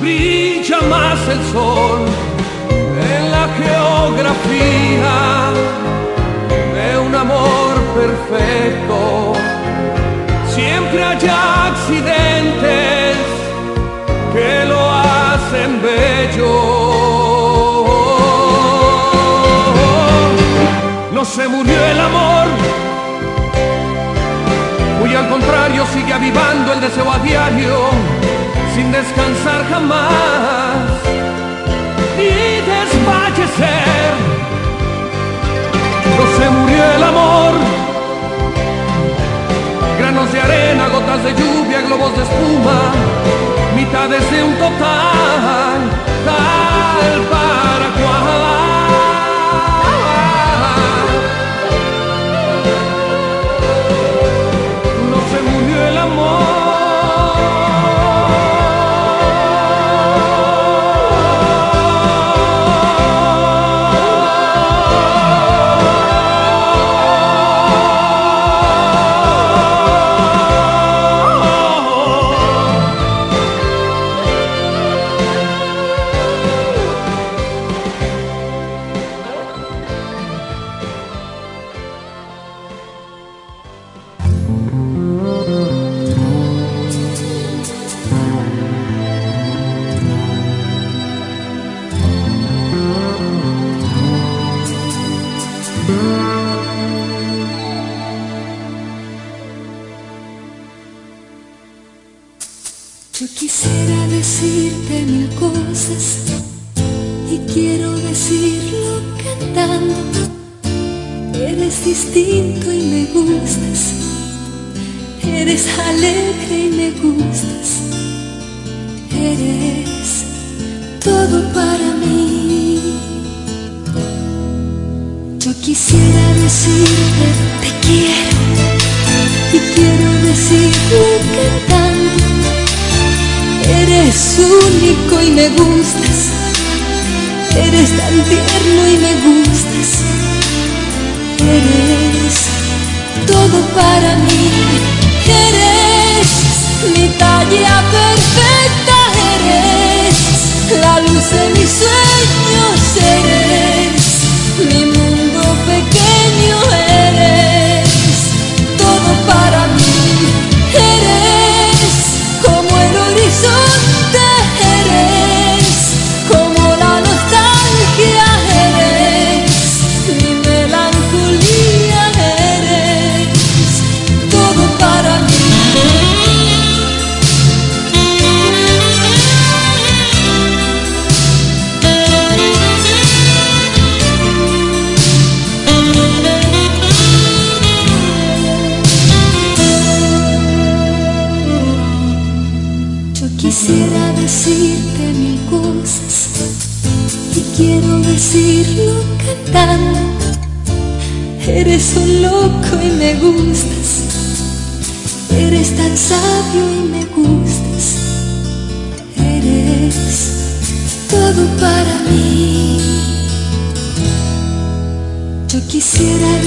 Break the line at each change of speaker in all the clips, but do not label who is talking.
brilla más el sol en la geografía de un amor perfecto. Siempre hay accidentes que lo hacen bello. No se murió el amor, muy al contrario sigue avivando el deseo a diario, sin descansar jamás ni desfallecer. No se murió el amor, granos de arena, gotas de lluvia, globos de espuma, mitades de un total, tal para cual.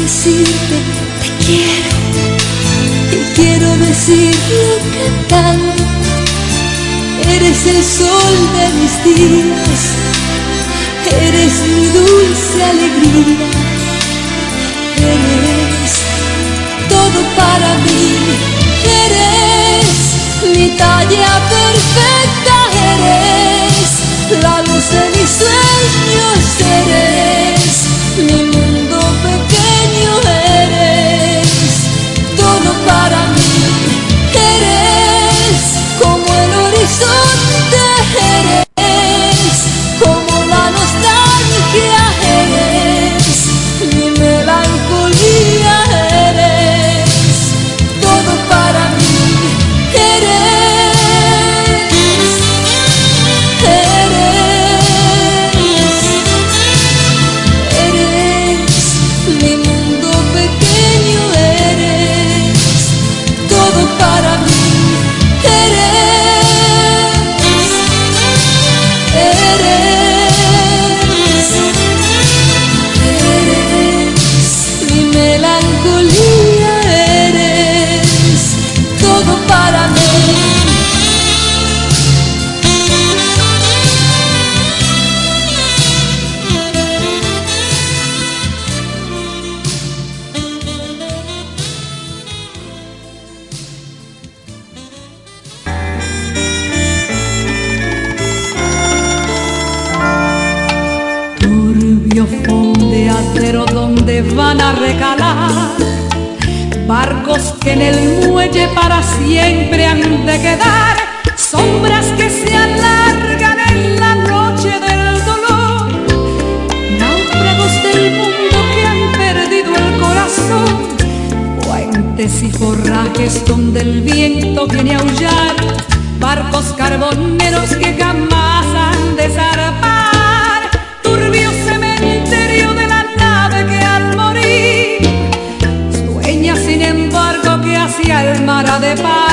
Decirte te quiero y quiero decirlo cantando. Eres el sol de mis días, eres mi dulce alegría, eres todo para mí, eres mi talla perfecta, eres la luz de mis sueños, eres mi separar.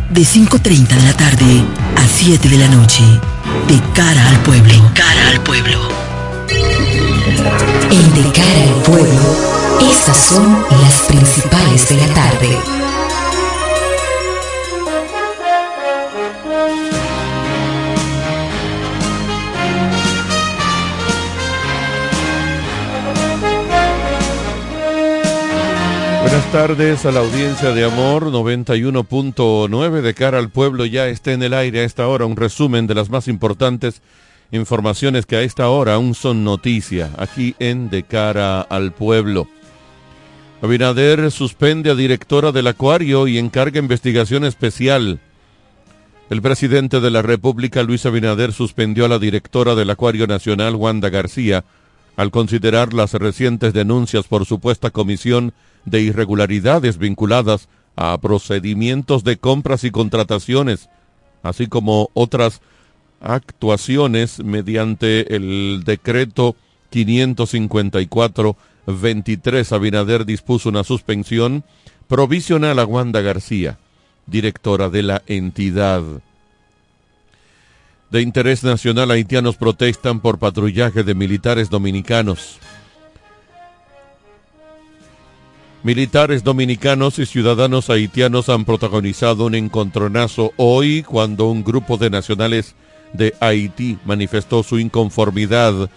de 5.30 de la tarde a 7 de la noche, de cara al pueblo. De cara al pueblo. En De cara al pueblo, esas son las principales de la tarde.
Buenas tardes a la audiencia de Amor 91.9 de cara al pueblo ya está en el aire a esta hora un resumen de las más importantes informaciones que a esta hora aún son noticia aquí en De cara al pueblo. Abinader suspende a directora del Acuario y encarga investigación especial. El presidente de la República, Luis Abinader, suspendió a la directora del Acuario Nacional, Wanda García, al considerar las recientes denuncias por supuesta comisión de irregularidades vinculadas a procedimientos de compras y contrataciones, así como otras actuaciones mediante el decreto 554-23. Abinader dispuso una suspensión provisional a Wanda García, directora de la entidad. De interés nacional, haitianos protestan por patrullaje de militares dominicanos. Militares dominicanos y ciudadanos haitianos han protagonizado un encontronazo hoy cuando un grupo de nacionales de Haití manifestó su inconformidad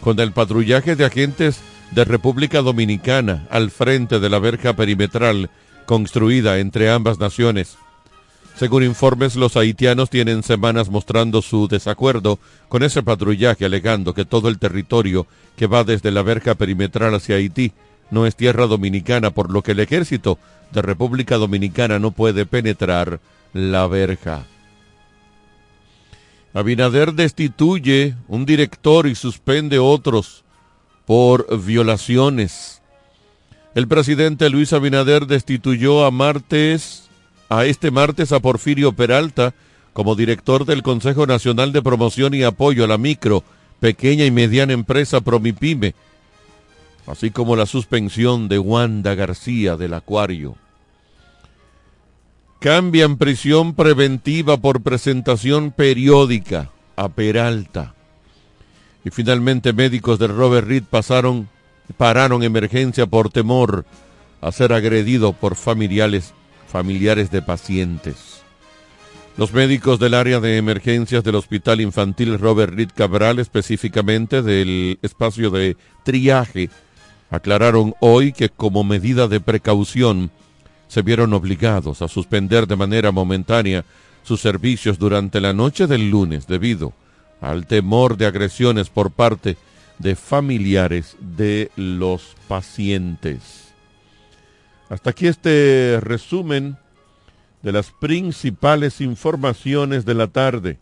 con el patrullaje de agentes de República Dominicana al frente de la verja perimetral construida entre ambas naciones. Según informes, los haitianos tienen semanas mostrando su desacuerdo con ese patrullaje, alegando que todo el territorio que va desde la verja perimetral hacia Haití no es tierra dominicana, por lo que el ejército de República Dominicana no puede penetrar la verja. Abinader destituye un director y suspende otros por violaciones. El presidente Luis Abinader destituyó a martes a este martes a Porfirio Peralta como director del Consejo Nacional de Promoción y Apoyo a la Micro, Pequeña y Mediana Empresa Promipyme así como la suspensión de Wanda García del Acuario. Cambian prisión preventiva por presentación periódica a Peralta. Y finalmente médicos de Robert Reed pasaron, pararon emergencia por temor a ser agredido por familiares, familiares de pacientes. Los médicos del área de emergencias del Hospital Infantil Robert Reed Cabral, específicamente del espacio de triaje aclararon hoy que como medida de precaución se vieron obligados a suspender de manera momentánea sus servicios durante la noche del lunes debido al temor de agresiones por parte de familiares de los pacientes. Hasta aquí este resumen de las principales informaciones de la tarde.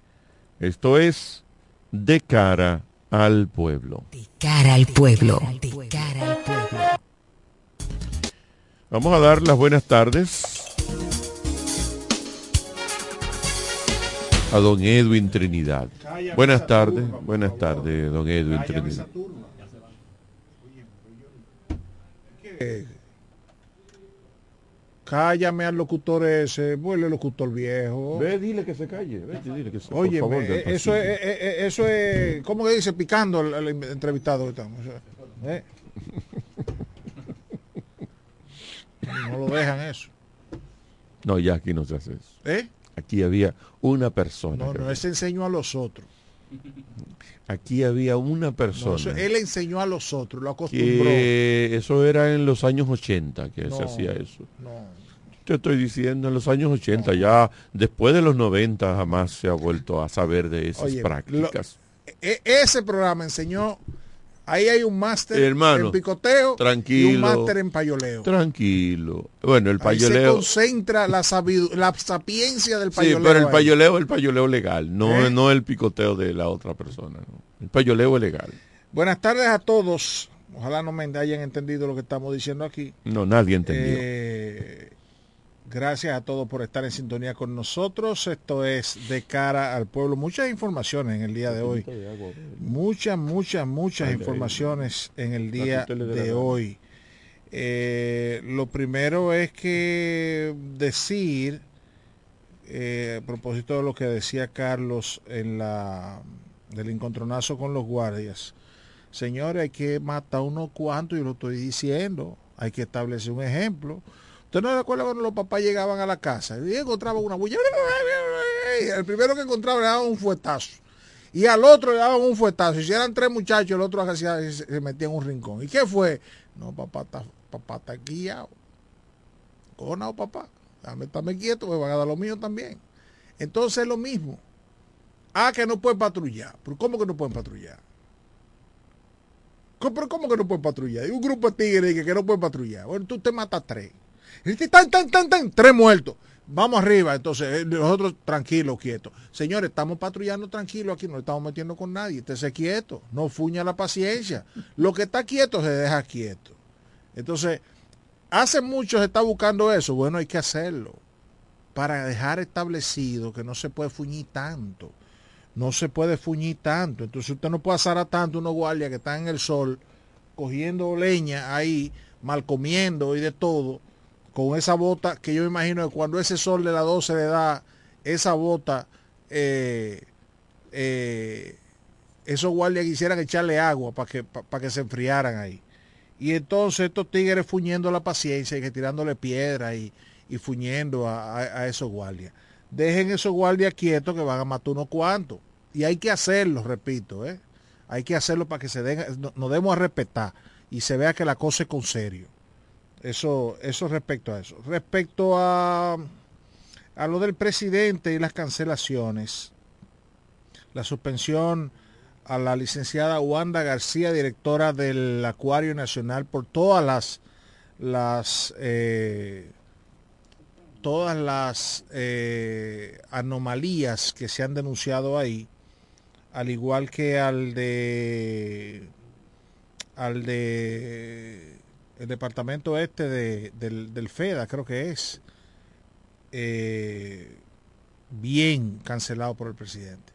Esto es de cara al pueblo.
De cara al pueblo. De cara al pueblo.
Vamos a dar las buenas tardes a don Edwin Trinidad. Buenas tardes, buenas tardes, don Edwin Trinidad.
Cállame al locutor ese, vuelve locutor viejo.
Ve, dile que se calle. Ve, dile que se,
Oye, eh, eso, es, eh, eh, eso es, ¿cómo que dice? Picando al, entrevistado. Estamos, ¿eh? no lo dejan eso.
No, ya aquí no se hace eso.
¿Eh?
Aquí había una persona.
No, no, ese enseñó a los otros.
Aquí había una persona.
él enseñó a los otros, lo acostumbró.
eso era en los años 80 que se hacía eso.
No
te estoy diciendo, en los años 80, ya después de los 90 jamás se ha vuelto a saber de esas prácticas.
E, ese programa enseñó, ahí hay un máster en picoteo
tranquilo,
y un máster en payoleo.
Tranquilo. Bueno, el payoleo... Ahí
se concentra la, la sapiencia del payoleo.
Sí, pero el payoleo es el payoleo legal, no, ¿Eh? no el picoteo de la otra persona. El payoleo es legal.
Buenas tardes a todos. Ojalá no me hayan entendido lo que estamos diciendo aquí.
No, nadie entendió.
Eh, Gracias a todos por estar en sintonía con nosotros. Esto es de cara al pueblo. Muchas informaciones en el día de hoy. Muchas, muchas, muchas informaciones en el día de hoy. Eh, lo primero es que decir, eh, a propósito de lo que decía Carlos en la del encontronazo con los guardias, Señores, hay que matar unos cuantos, yo lo estoy diciendo. Hay que establecer un ejemplo. ¿Usted no recuerda cuando los papás llegaban a la casa y encontraban una bulla? El primero que encontraba le daban un fuetazo. Y al otro le daban un fuetazo. Y si eran tres muchachos, el otro se metía en un rincón. ¿Y qué fue? No, papá está, papá está guiado. Conao, papá. Dame, estarme quieto, me van a dar lo mío también. Entonces es lo mismo. Ah, que no pueden patrullar. ¿Pero cómo que no pueden patrullar? ¿Pero cómo que no pueden patrullar? Un grupo de tigres que, no pueden patrullar. Bueno, tú te matas tres. Tan, tan, tan, tan, tres muertos. Vamos arriba, entonces, eh, nosotros tranquilos, quietos. Señores, estamos patrullando tranquilos aquí, no estamos metiendo con nadie. Estése quieto, no fuña la paciencia. Lo que está quieto se deja quieto. Entonces, hace mucho se está buscando eso. Bueno, hay que hacerlo para dejar establecido que no se puede fuñir tanto. No se puede fuñir tanto. Entonces usted no puede asar a tanto unos guardias que están en el sol cogiendo leña ahí, mal comiendo y de todo con esa bota que yo imagino que cuando ese sol de la 12 le da esa bota, eh, eh, esos guardias quisieran echarle agua para que, para que se enfriaran ahí. Y entonces estos tigres fuñendo la paciencia y que tirándole piedra y, y fuñendo a, esos guardias. Dejen esos guardias quietos que van a matar unos cuantos. Y hay que hacerlo, repito, ¿eh? hay que hacerlo para que se den, nos demos a respetar y se vea que la cosa es con serio. Eso, eso respecto a eso. Respecto a, a lo del presidente y las cancelaciones, la suspensión a la licenciada Wanda García, directora del Acuario Nacional, por todas las, las eh, todas las eh, anomalías que se han denunciado ahí, al igual que al de al de el departamento este de, del, FEDA, creo que es, eh, bien cancelado por el presidente.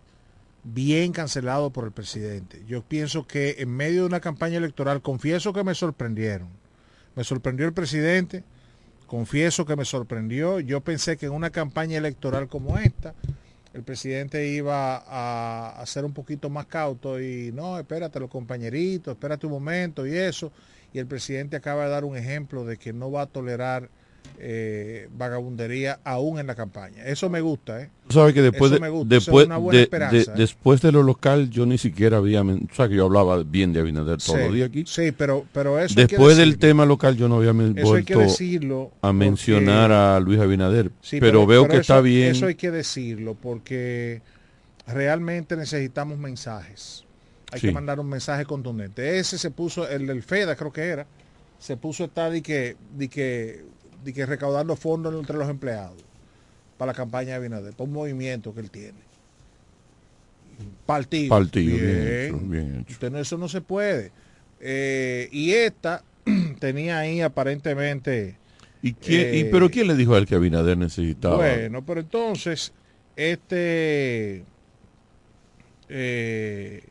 Bien cancelado por el presidente. Yo pienso que en medio de una campaña electoral, confieso que me sorprendieron. Me sorprendió el presidente, confieso que me sorprendió. Yo pensé que en una campaña electoral como esta, el presidente iba a, ser un poquito más cauto y no, espérate los compañeritos, espérate un momento y eso. Y el presidente acaba de dar un ejemplo de que no va a tolerar eh, vagabundería aún en la campaña. Eso me gusta, ¿eh?
Sabes que después de, después, de, ¿eh? después de lo local yo ni siquiera había, o sea que yo hablaba bien de Abinader todos los días aquí.
Sí, pero, pero eso
Después del tema local yo no había vuelto a mencionar a Luis Abinader, pero, veo que está bien.
Eso hay que decirlo porque realmente necesitamos mensajes hay que mandar un mensaje contundente. Ese se puso, el del FEDA creo que era, se puso estar de que, de que, de que recaudando fondos entre los empleados para la campaña de Binader, para un movimiento que él tiene. Partido.
Partido, bien,
eso no se puede. Eh, y esta tenía ahí aparentemente...
¿Y, quién, y, pero quién le dijo a él que Abinader necesitaba?
Bueno, pero entonces, este... Eh,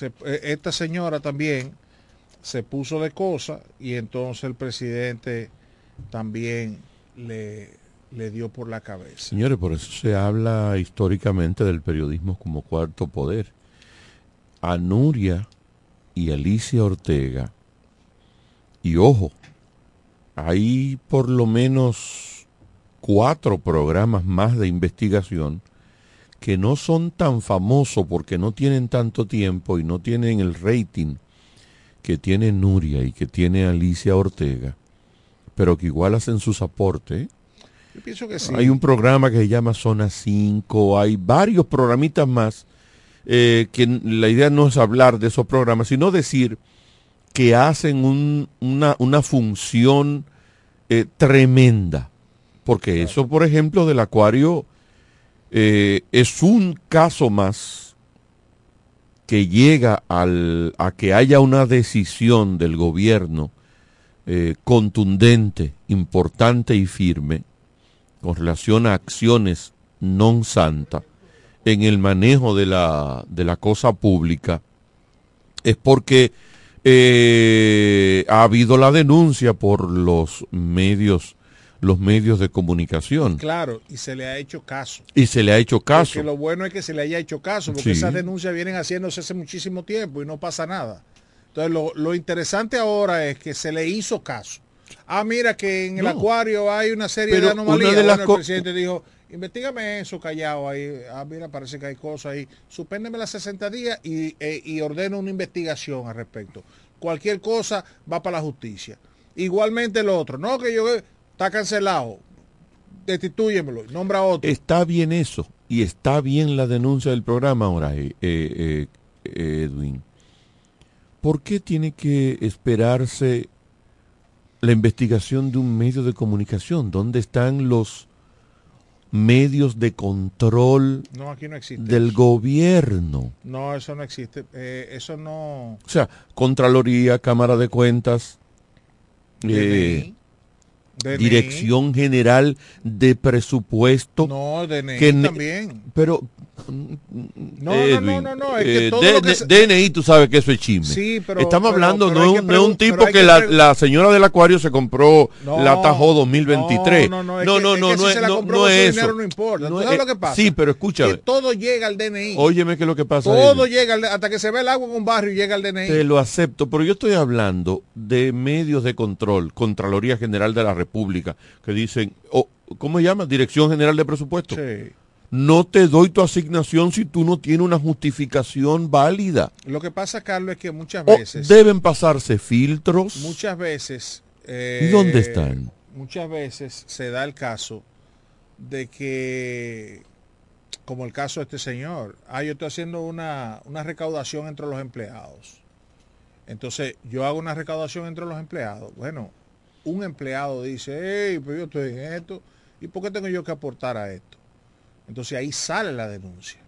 eh, esta señora también se puso de cosa y entonces el presidente también le, le dio por la cabeza.
Señores, por eso se habla históricamente del periodismo como cuarto poder. A Nuria y Alicia Ortega, y ojo, hay por lo menos cuatro programas más de investigación que no son tan famosos porque no tienen tanto tiempo y no tienen el rating que tiene Nuria y que tiene Alicia Ortega, pero que igual hacen sus aportes.
Yo pienso que sí.
Hay un programa que se llama Zona 5, hay varios programitas más, eh, que la idea no es hablar de esos programas, sino decir que hacen una, una, función eh, tremenda. Porque eso, por ejemplo, del acuario eh, es un caso más que llega al, a que haya una decisión del gobierno eh, contundente, importante y firme con relación a acciones non santa en el manejo de la, de la cosa pública, es porque eh, ha habido la denuncia por los medios los medios de comunicación.
Claro, y se le ha hecho caso.
Y se le ha hecho caso.
Porque lo bueno es que se le haya hecho caso, porque esas denuncias vienen haciéndose hace muchísimo tiempo y no pasa nada. Entonces, lo, lo interesante ahora es que se le hizo caso. Ah, mira que en el acuario hay una serie de anomalías.
de
Bueno, el presidente dijo, investigame eso callado ahí. Ah, mira, parece que hay cosas ahí. Suspéndeme las 60 días y, eh, y ordeno una investigación al respecto. Cualquier cosa va para la justicia. Igualmente el otro. No, que yo está cancelado. Destituyemelo. Nombra otro.
Está bien eso y está bien la denuncia del programa ahora, eh, eh, eh, Edwin. ¿Por qué tiene que esperarse la investigación de un medio de comunicación? ¿Dónde están los medios de control
No, aquí no existe.
del
eso.
gobierno?
No, eso no existe. Eh, eso no...
O sea, Contraloría, Cámara de Cuentas, eh,
DNI.
Dirección General de Presupuesto.
No, DNI
que
también.
Pero.
No, no, no, no, no, es que
eh,
todo lo que se-
DNI, tú sabes que eso es chisme.
Sí, pero-
Estamos
pero-
hablando,
pero
no,
que
un- tipo que,
que
la, señora del acuario se compró la Tajo 2023.
No, no, no,
no,
que-
no,
es
no,
que si
no es no- eso.
no importa.
No
¿Tú sabes
es-
lo que pasa?
Sí, pero escúchame.
Que todo llega al DNI.
Óyeme que lo que pasa
todo llega al- hasta que se ve el agua en un barrio y llega al DNI.
Te lo acepto, pero yo estoy hablando de medios de control, Contraloría General de la República, que dicen, o ¿cómo se llama? Dirección General de Presupuesto.
Sí.
No te doy tu asignación si tú no tienes una justificación válida.
Lo que pasa, Carlos, es que muchas
O
veces,
deben pasarse filtros.
muchas veces, eh,
¿Y dónde están?
Muchas veces se da el caso de que, como el caso de este señor, ah, yo estoy haciendo una, una recaudación entre los empleados. Entonces, yo hago una recaudación entre los empleados. Bueno, un empleado dice, hey, pero yo estoy en esto, ¿y por qué tengo yo que aportar a esto? Entonces ahí sale la denuncia.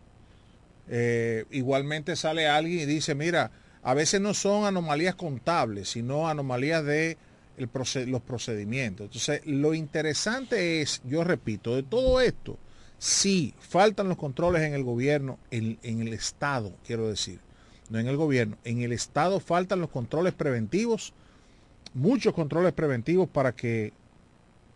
Eh, igualmente sale alguien y dice, mira, a veces no son anomalías contables, sino anomalías de el los procedimientos. Entonces, lo interesante es, yo repito, de todo esto, sí, faltan los controles en el gobierno, en, en el Estado, quiero decir, no en el gobierno, en el Estado faltan los controles preventivos, muchos controles preventivos para que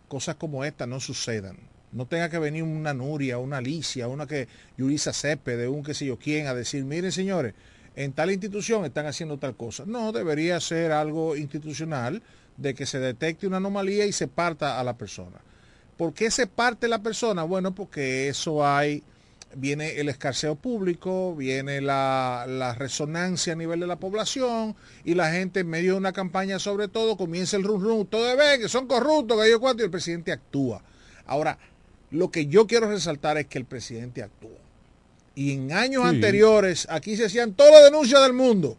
cosas como esta no sucedan. No tenga que venir una Nuria, una Alicia, una que Yurisa Cepe, de un qué sé yo quién, a decir, miren señores, en tal institución están haciendo tal cosa. No, debería ser algo institucional de que se detecte una anomalía y se parta a la persona. ¿Por qué se parte la persona? Bueno, porque eso hay, viene el escarceo público, viene la, resonancia a nivel de la población y la gente en medio de una campaña sobre todo comienza el rum rum, todo ven, que son corruptos, que yo cuánto, y el presidente actúa. Ahora, lo que yo quiero resaltar es que el presidente actúa. Y en años
Sí.
anteriores aquí se hacían todas las denuncias del mundo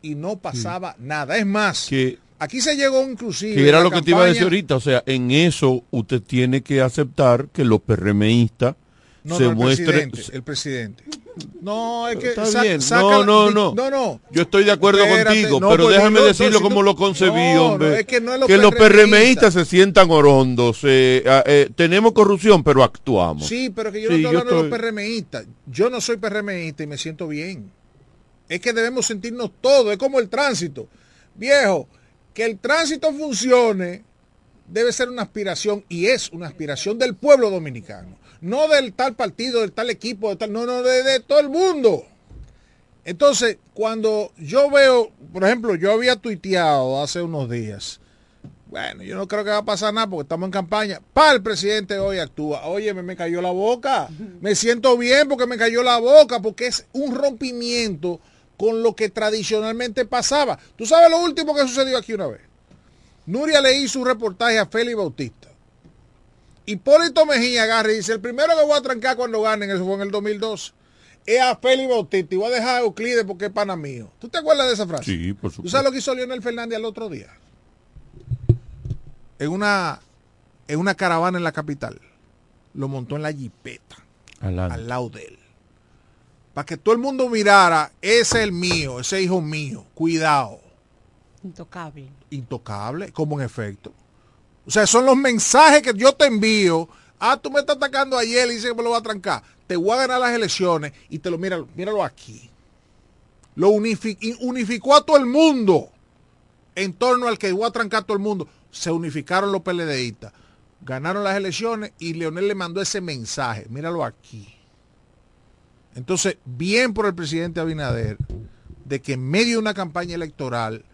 y no pasaba nada. Es más,
Que,
aquí se llegó inclusive...
que era lo que te iba a decir ahorita. O sea, en eso usted tiene que aceptar que los PRMistas
No,
se
no, el
muestren.
presidente, el presidente. No, es que
Está
sa-
bien.
saca
No, no, no.
No, no.
Yo estoy de acuerdo
Espérate,
contigo,
no,
pero
pues,
déjame decirlo
si
como
tú-
lo concebí, hombre.
es que no es los
que los
PRMistas.
Se sientan orondos. eh, eh, tenemos corrupción, pero actuamos.
Sí, pero que yo
Sí,
no estoy hablando de los PRMistas. Yo no soy PRMista y me siento bien. Es que debemos sentirnos todos. Es como el tránsito. Viejo, que el tránsito funcione debe ser una aspiración y es una aspiración del pueblo dominicano. No del tal partido, del tal equipo, de tal, no, no, de, de todo el mundo. Entonces, cuando yo veo, por ejemplo, yo había tuiteado hace unos días, bueno, yo no creo que va a pasar nada porque estamos en campaña. Pa, el presidente hoy actúa. Oye, me, me cayó la boca. Me siento bien porque me cayó la boca, porque es un rompimiento con lo que tradicionalmente pasaba. ¿Tú sabes lo último que sucedió aquí una vez? Nuria le hizo un reportaje a Félix Bautista. Hipólito Mejía agarra y dice, el primero que voy a trancar cuando ganen, eso fue en el 2012, es a Félix Bautista y voy a dejar a Euclides porque es pana mío. ¿Tú te acuerdas de esa frase?
Sí, por
¿Tú
supuesto.
sabes lo que hizo Leonel Fernández al otro día? En una, en una caravana en la capital. Lo montó en la jipeta, al lado de él. Para que todo el mundo mirara, ese es el mío, ese hijo mío. Cuidado.
Intocable.
Intocable, como en efecto. O sea, son los mensajes que yo te envío. Ah, tú me estás atacando ayer y dices que me lo va a trancar. Te voy a ganar las elecciones y te lo míralo, míralo aquí. Lo unificó a todo el mundo en torno al que voy a trancar todo el mundo. Se unificaron los PLDistas. Ganaron las elecciones y Leonel le mandó ese mensaje. Míralo aquí. Entonces, bien por el presidente Abinader, de que en medio de una campaña electoral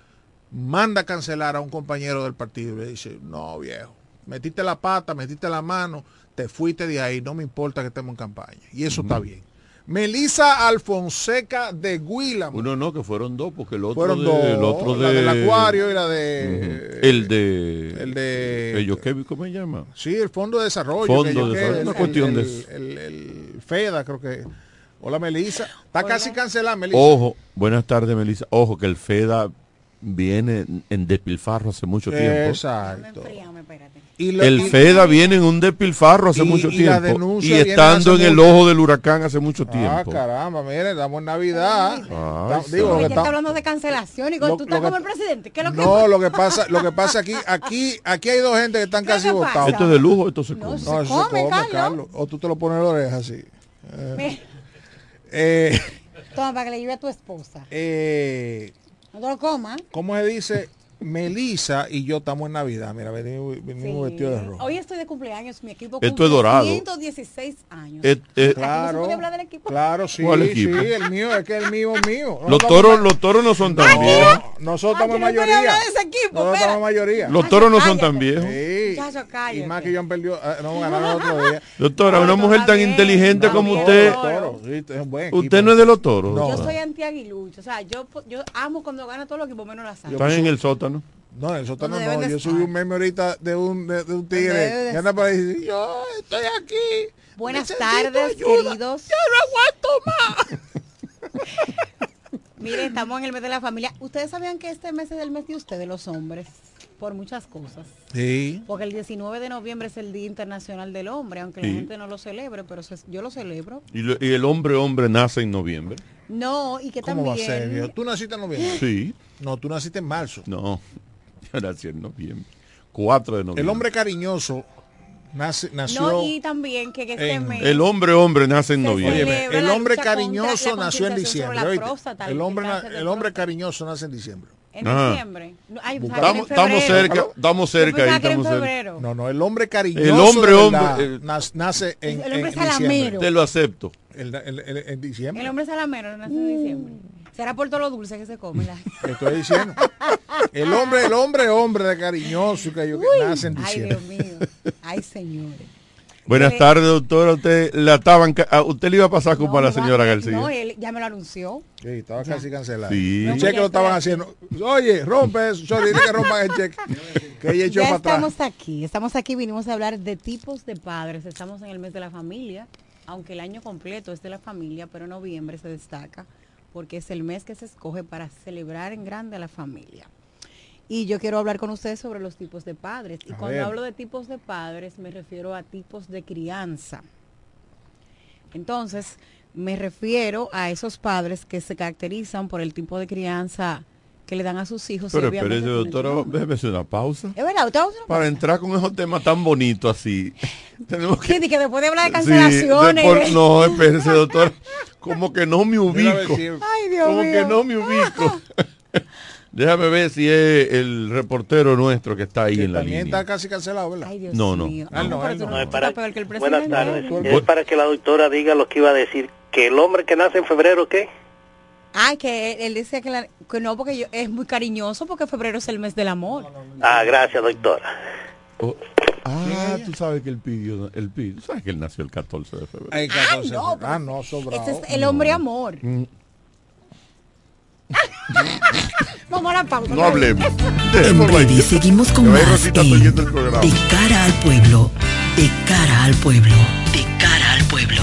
manda a cancelar a un compañero del partido y le dice, no viejo, metiste la pata, metiste la mano, te fuiste de ahí, no me importa que estemos en campaña. Y eso está bien. Melisa Alfonseca de Guillam.
Uno no, que fueron dos, porque el otro
Fueron
de,
dos,
el otro
la
de-
del acuario y la de...
El de
El de...
ellos qué cómo se llama
Sí, el Fondo de Desarrollo.
Fondo
que
de
que-
Desarrollo,
el-
una cuestión
el-
de
el-
eso.
El, el FEDA, creo que. Hola, Melissa. Está casi cancelada, Melissa.
ojo buenas tardes Melissa ojo que el FEDA viene en despilfarro hace mucho tiempo
Exacto.
Enfríame, espérate.
Y lo-
el
y-
FEDA viene en un despilfarro hace
y-
mucho tiempo y estando en el
mucho.
ojo del huracán hace mucho
Ah,
tiempo
caramba, mire, estamos en Navidad.
Ah,
Está- digo, lo
Oye,
que
que está
está-
hablando de cancelación y
lo-
con tú estás
que-
como el presidente. ¿Qué es lo que
No, lo que pasa, lo que pasa aquí, aquí, aquí hay dos gente que están
¿Qué
casi votados.
esto es de lujo esto se
No,
come
se
No, eso
come, Carlos.
O tú te lo pones en la oreja así.
Mira,
Eh,
Toma, para que le lleve a tu esposa.
eh,
No lo comas.
¿Cómo se dice? Melissa y yo estamos en Navidad. Mira, venimos, venimos
Sí.
vestidos de rojo.
Hoy estoy de cumpleaños, mi equipo
Esto
cumple
es dorado.
116 años.
Eh, eh,
no
Claro,
puede hablar del equipo.
claro, sí,
¿Cuál
sí, el mío, es que el mío es mío.
los toros los toros no son tan viejos
Nosotros estamos
no
mayoría.
hablar de ese equipo,
Nosotros estamos mayoría.
los toros no son tan viejos
Sí. Y más que yo han perdido, ah, no ganaron el otro día.
doctora
No,
una
no,
mujer tan
bien,
inteligente como usted
Los toros, sí, es un buen
usted no es de los toros
No.
Yo soy antiaguilucho. O sea, yo, yo amo cuando gana todos los equipos menos la sal.
están en el sótano
No, en el sótano no. Yo
estar.
subí un meme ahorita de un, de, de un tigre que anda y dice, yo estoy aquí.
Buenas tardes,
ayuda,
queridos.
Yo no aguanto más.
Mire, estamos en el mes de la familia. ¿Ustedes sabían que este mes es el mes de ustedes, los hombres? Por muchas cosas.
Sí.
Porque el 19 de noviembre es el Día Internacional del Hombre, aunque la gente no lo celebre, pero se- yo lo celebro.
y, lo- y el hombre hombre nace en noviembre
No, y que
¿Cómo va a ser? ¿Tú naciste en noviembre?
sí
No, tú naciste en marzo.
no yo nací en noviembre 4 de noviembre
El hombre cariñoso nace, nació...
No, y también que este
en-
mes...
el hombre hombre nace en noviembre
el hombre
contra
cariñoso nació en diciembre. El hombre, el hombre cariñoso nace en diciembre.
En
Ah.
diciembre. Ay,
estamos, cerca estamos cerca ahí estamos cerca.
No, no, el hombre cariñoso
El hombre, hombre, eh,
nace en,
El hombre
en
salamero.
diciembre.
te lo acepto
El, el- el- en diciembre.
El hombre salamero nace en diciembre. Será por todo lo dulce que se come. La...
Te estoy diciendo. El hombre, el hombre, hombre de cariñoso que yo que nace en
Ay. Dios mío. Ay, señores.
buenas
Eh,
tardes doctora usted la estaban ca- a usted le iba a pasar como
No,
a la señora García
No, él ya me lo anunció.
Sí, estaba casi cancelado.
Sí.
El cheque lo estaban haciendo. Oye, rompe eso. Yo que rompan el cheque. Que ella echó
Ya
para atrás.
estamos aquí. Estamos aquí, vinimos a hablar de tipos de padres. Estamos en el mes de la familia, aunque el año completo es de la familia, pero noviembre se destaca porque es el mes que se escoge para celebrar en grande a la familia. Y yo quiero hablar con ustedes sobre los tipos de padres. Y
A
cuando
ver.
hablo de tipos de padres, me refiero a tipos de crianza. Entonces, me refiero a esos padres que se caracterizan por el tipo de crianza que le dan a sus hijos.
pero espérese doctora déjeme hacer una pausa
Es verdad, usted va a hacer una
para
pausa?
entrar con esos temas tan bonitos así tenemos que
Sí, que después de hablar de
Sí,
cancelaciones.
de por- no, espérese, doctor. Como que no me ubico.
Ay, Dios
Como
mío.
que no me ubico. Déjame ver si es el reportero nuestro que está ahí
que
en la
también
línea.
está casi cancelado, ¿verdad?
Ay, Dios
No, no.
mío.
Ah, no, no.
no
No,
es para-
peor que el
Buenas
presidente.
tardes. Es para que la doctora diga lo que iba a decir. Que el hombre que nace en febrero, ¿qué?
Ay, que él, él decía que, la- que no, porque yo, es muy cariñoso, porque febrero es el mes del amor.
Ah, gracias, doctora.
Oh, ah, tú sabes que él pidió, él pidió, sabes que él nació el 14 de febrero.
Ay, 14 de
no,
ah, no, sobrado.
Ese es el hombre amor.
Mm,
Vamos a la pausa.
No hablemos.
En breve seguimos con más
Rosita
en. De cara al pueblo, de cara al pueblo, de cara al pueblo.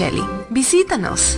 Visítanos.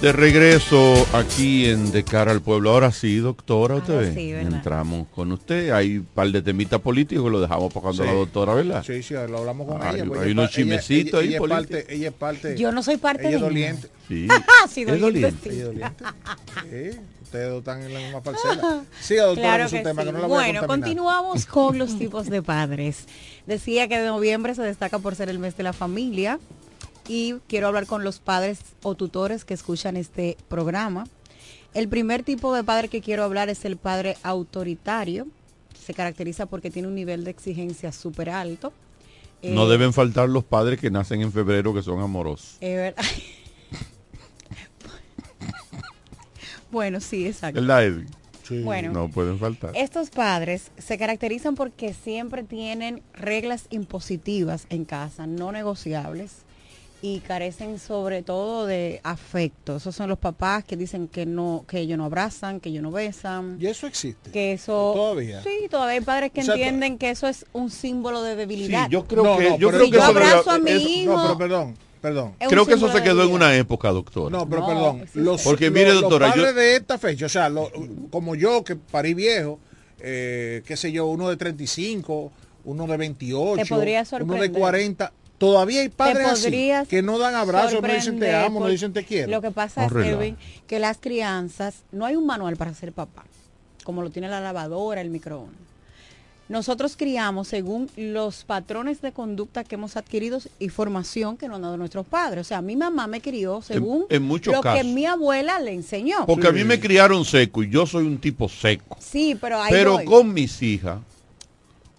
De regreso aquí en De Cara al Pueblo. Ahora sí, doctora,
Ahora
usted ve.
sí.
Entramos con usted. Hay un par de temitas políticos que lo dejamos para cuando
Sí.
la doctora, ¿verdad?
Sí, sí, lo hablamos con
Hay-
ella. pues
hay
ella
unos
ella-
ahí políticos.
parte- Ella es parte.
Yo no soy parte
ella
de
doliente.
Sí.
sí,
Es
doliente,
doliente.
Ella doliente. Sí, ustedes están en la misma parcela. Siga, doctora,
Claro
con su
que
tema,
sí.
que no la voy a
Bueno,
contaminar.
continuamos con los tipos de padres. Decía que de noviembre se destaca por ser el mes de la familia y quiero hablar con los padres o tutores que escuchan este programa. El primer tipo de padre que quiero hablar es el padre autoritario. Se caracteriza porque tiene un nivel de exigencia súper alto.
No
Eh,
deben faltar los padres que nacen en febrero que son amorosos.
eh, verdad. bueno, sí, exacto.
¿Verdad, Edwin?
Bueno.
No pueden faltar.
Estos padres se caracterizan porque siempre tienen reglas impositivas en casa, no negociables, y carecen sobre todo de afecto. Esos son los papás que dicen que no, que ellos no abrazan, que ellos no besan.
Y eso existe.
Que eso
Todavía.
Sí, todavía hay padres que
O sea,
entienden que eso es un símbolo de debilidad.
Sí, yo creo
No,
que,
no,
yo creo
si
que
yo
eso
abrazo a mi
eso-
hijo,
No, pero perdón, perdón.
es
creo que eso se quedó en una época, doctora.
No, pero
No,
perdón. Los,
Porque
los-
mire,
los
doctora, yo-
de esta fecha, o sea, lo- como yo que parí viejo, eh, qué sé yo, uno de 35, uno de 28,
Te podría
uno de
sorprender.
40. Todavía hay padres así que no dan abrazos, no dicen te amo, no dicen te quiero.
Lo que pasa es, que las crianzas, no hay un manual para ser papá, como lo tiene la lavadora, el microondas. Nosotros criamos según los patrones de conducta que hemos adquirido y formación que nos han dado nuestros padres. O sea, mi mamá me crió según
en muchos
lo que mi abuela le enseñó.
Porque a mí me criaron seco y yo soy un tipo seco.
Sí, pero ahí
Pero
voy.
con mis hijas,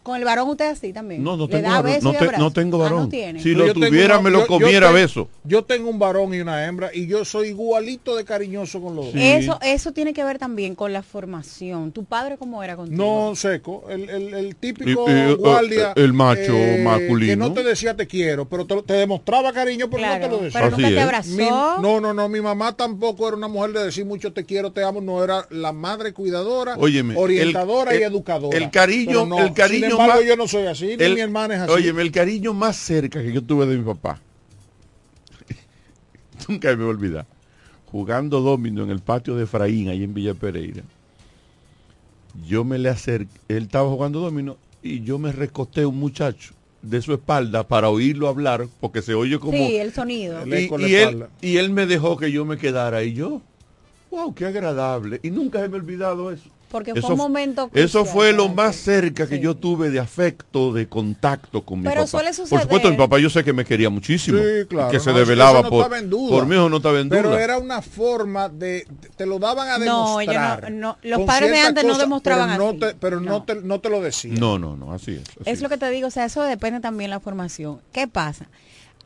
Con el varón usted así también.
No, no
¿Le
tengo
da
varón.
beso
No, te- no tengo
Ah, no
varón.
tiene.
si
No,
lo
yo tengo
tuviera,
una-
me lo
yo- yo
comiera a
te-
beso.
Yo tengo un varón y una hembra y yo soy igualito de cariñoso con los dos.
Eso, eso tiene que ver también con la formación. ¿Tu padre cómo era contigo?
No seco, el, el- el típico
Y- y,
guardia.
eh, el macho
Que
masculino.
no te decía te quiero, pero te, te demostraba cariño, pero
Claro,
no te lo decía.
pero nunca
Así
te
es.
abrazó.
Mi- no, no, no, mi mamá tampoco era una mujer de decir mucho te quiero, te amo, no era la madre cuidadora,
Óyeme,
orientadora
el-
y
el-
educadora.
el cariño- el cariño
Sin embargo,
más-
yo no soy así, ni
El-
mi hermana es así.
Óyeme, el cariño más cerca que yo tuve de mi papá. Nunca me voy a olvidar. Jugando domino en el patio de Efraín, ahí en Villa Pereira. Yo me le acerqué, él estaba jugando domino y yo me recosté un muchacho de su espalda para oírlo hablar, porque se oye como...
Sí, el sonido.
El
y, él, y él me dejó que yo me quedara y yo, wow, qué agradable. Y nunca se me ha olvidado eso.
Porque fue
Eso
un momento
Eso
crucial
fue lo más cerca que
Sí.
yo tuve de afecto, de contacto con mi
Pero
papá.
suele
Por supuesto,
suceder.
mi papá yo sé que me quería muchísimo.
Sí, claro.
que se
no, eso-
develaba
eso no
por, por mí eso no estaba en duda.
Pero era una forma de, te lo daban a
No, yo no-
demostrar.
no, los padres de antes no demostraban
pero no
así.
Te, pero no,
No.
te, no te lo decían.
No, no, no, así es. así
Es lo que te digo, o sea, eso depende también de la formación. ¿Qué pasa?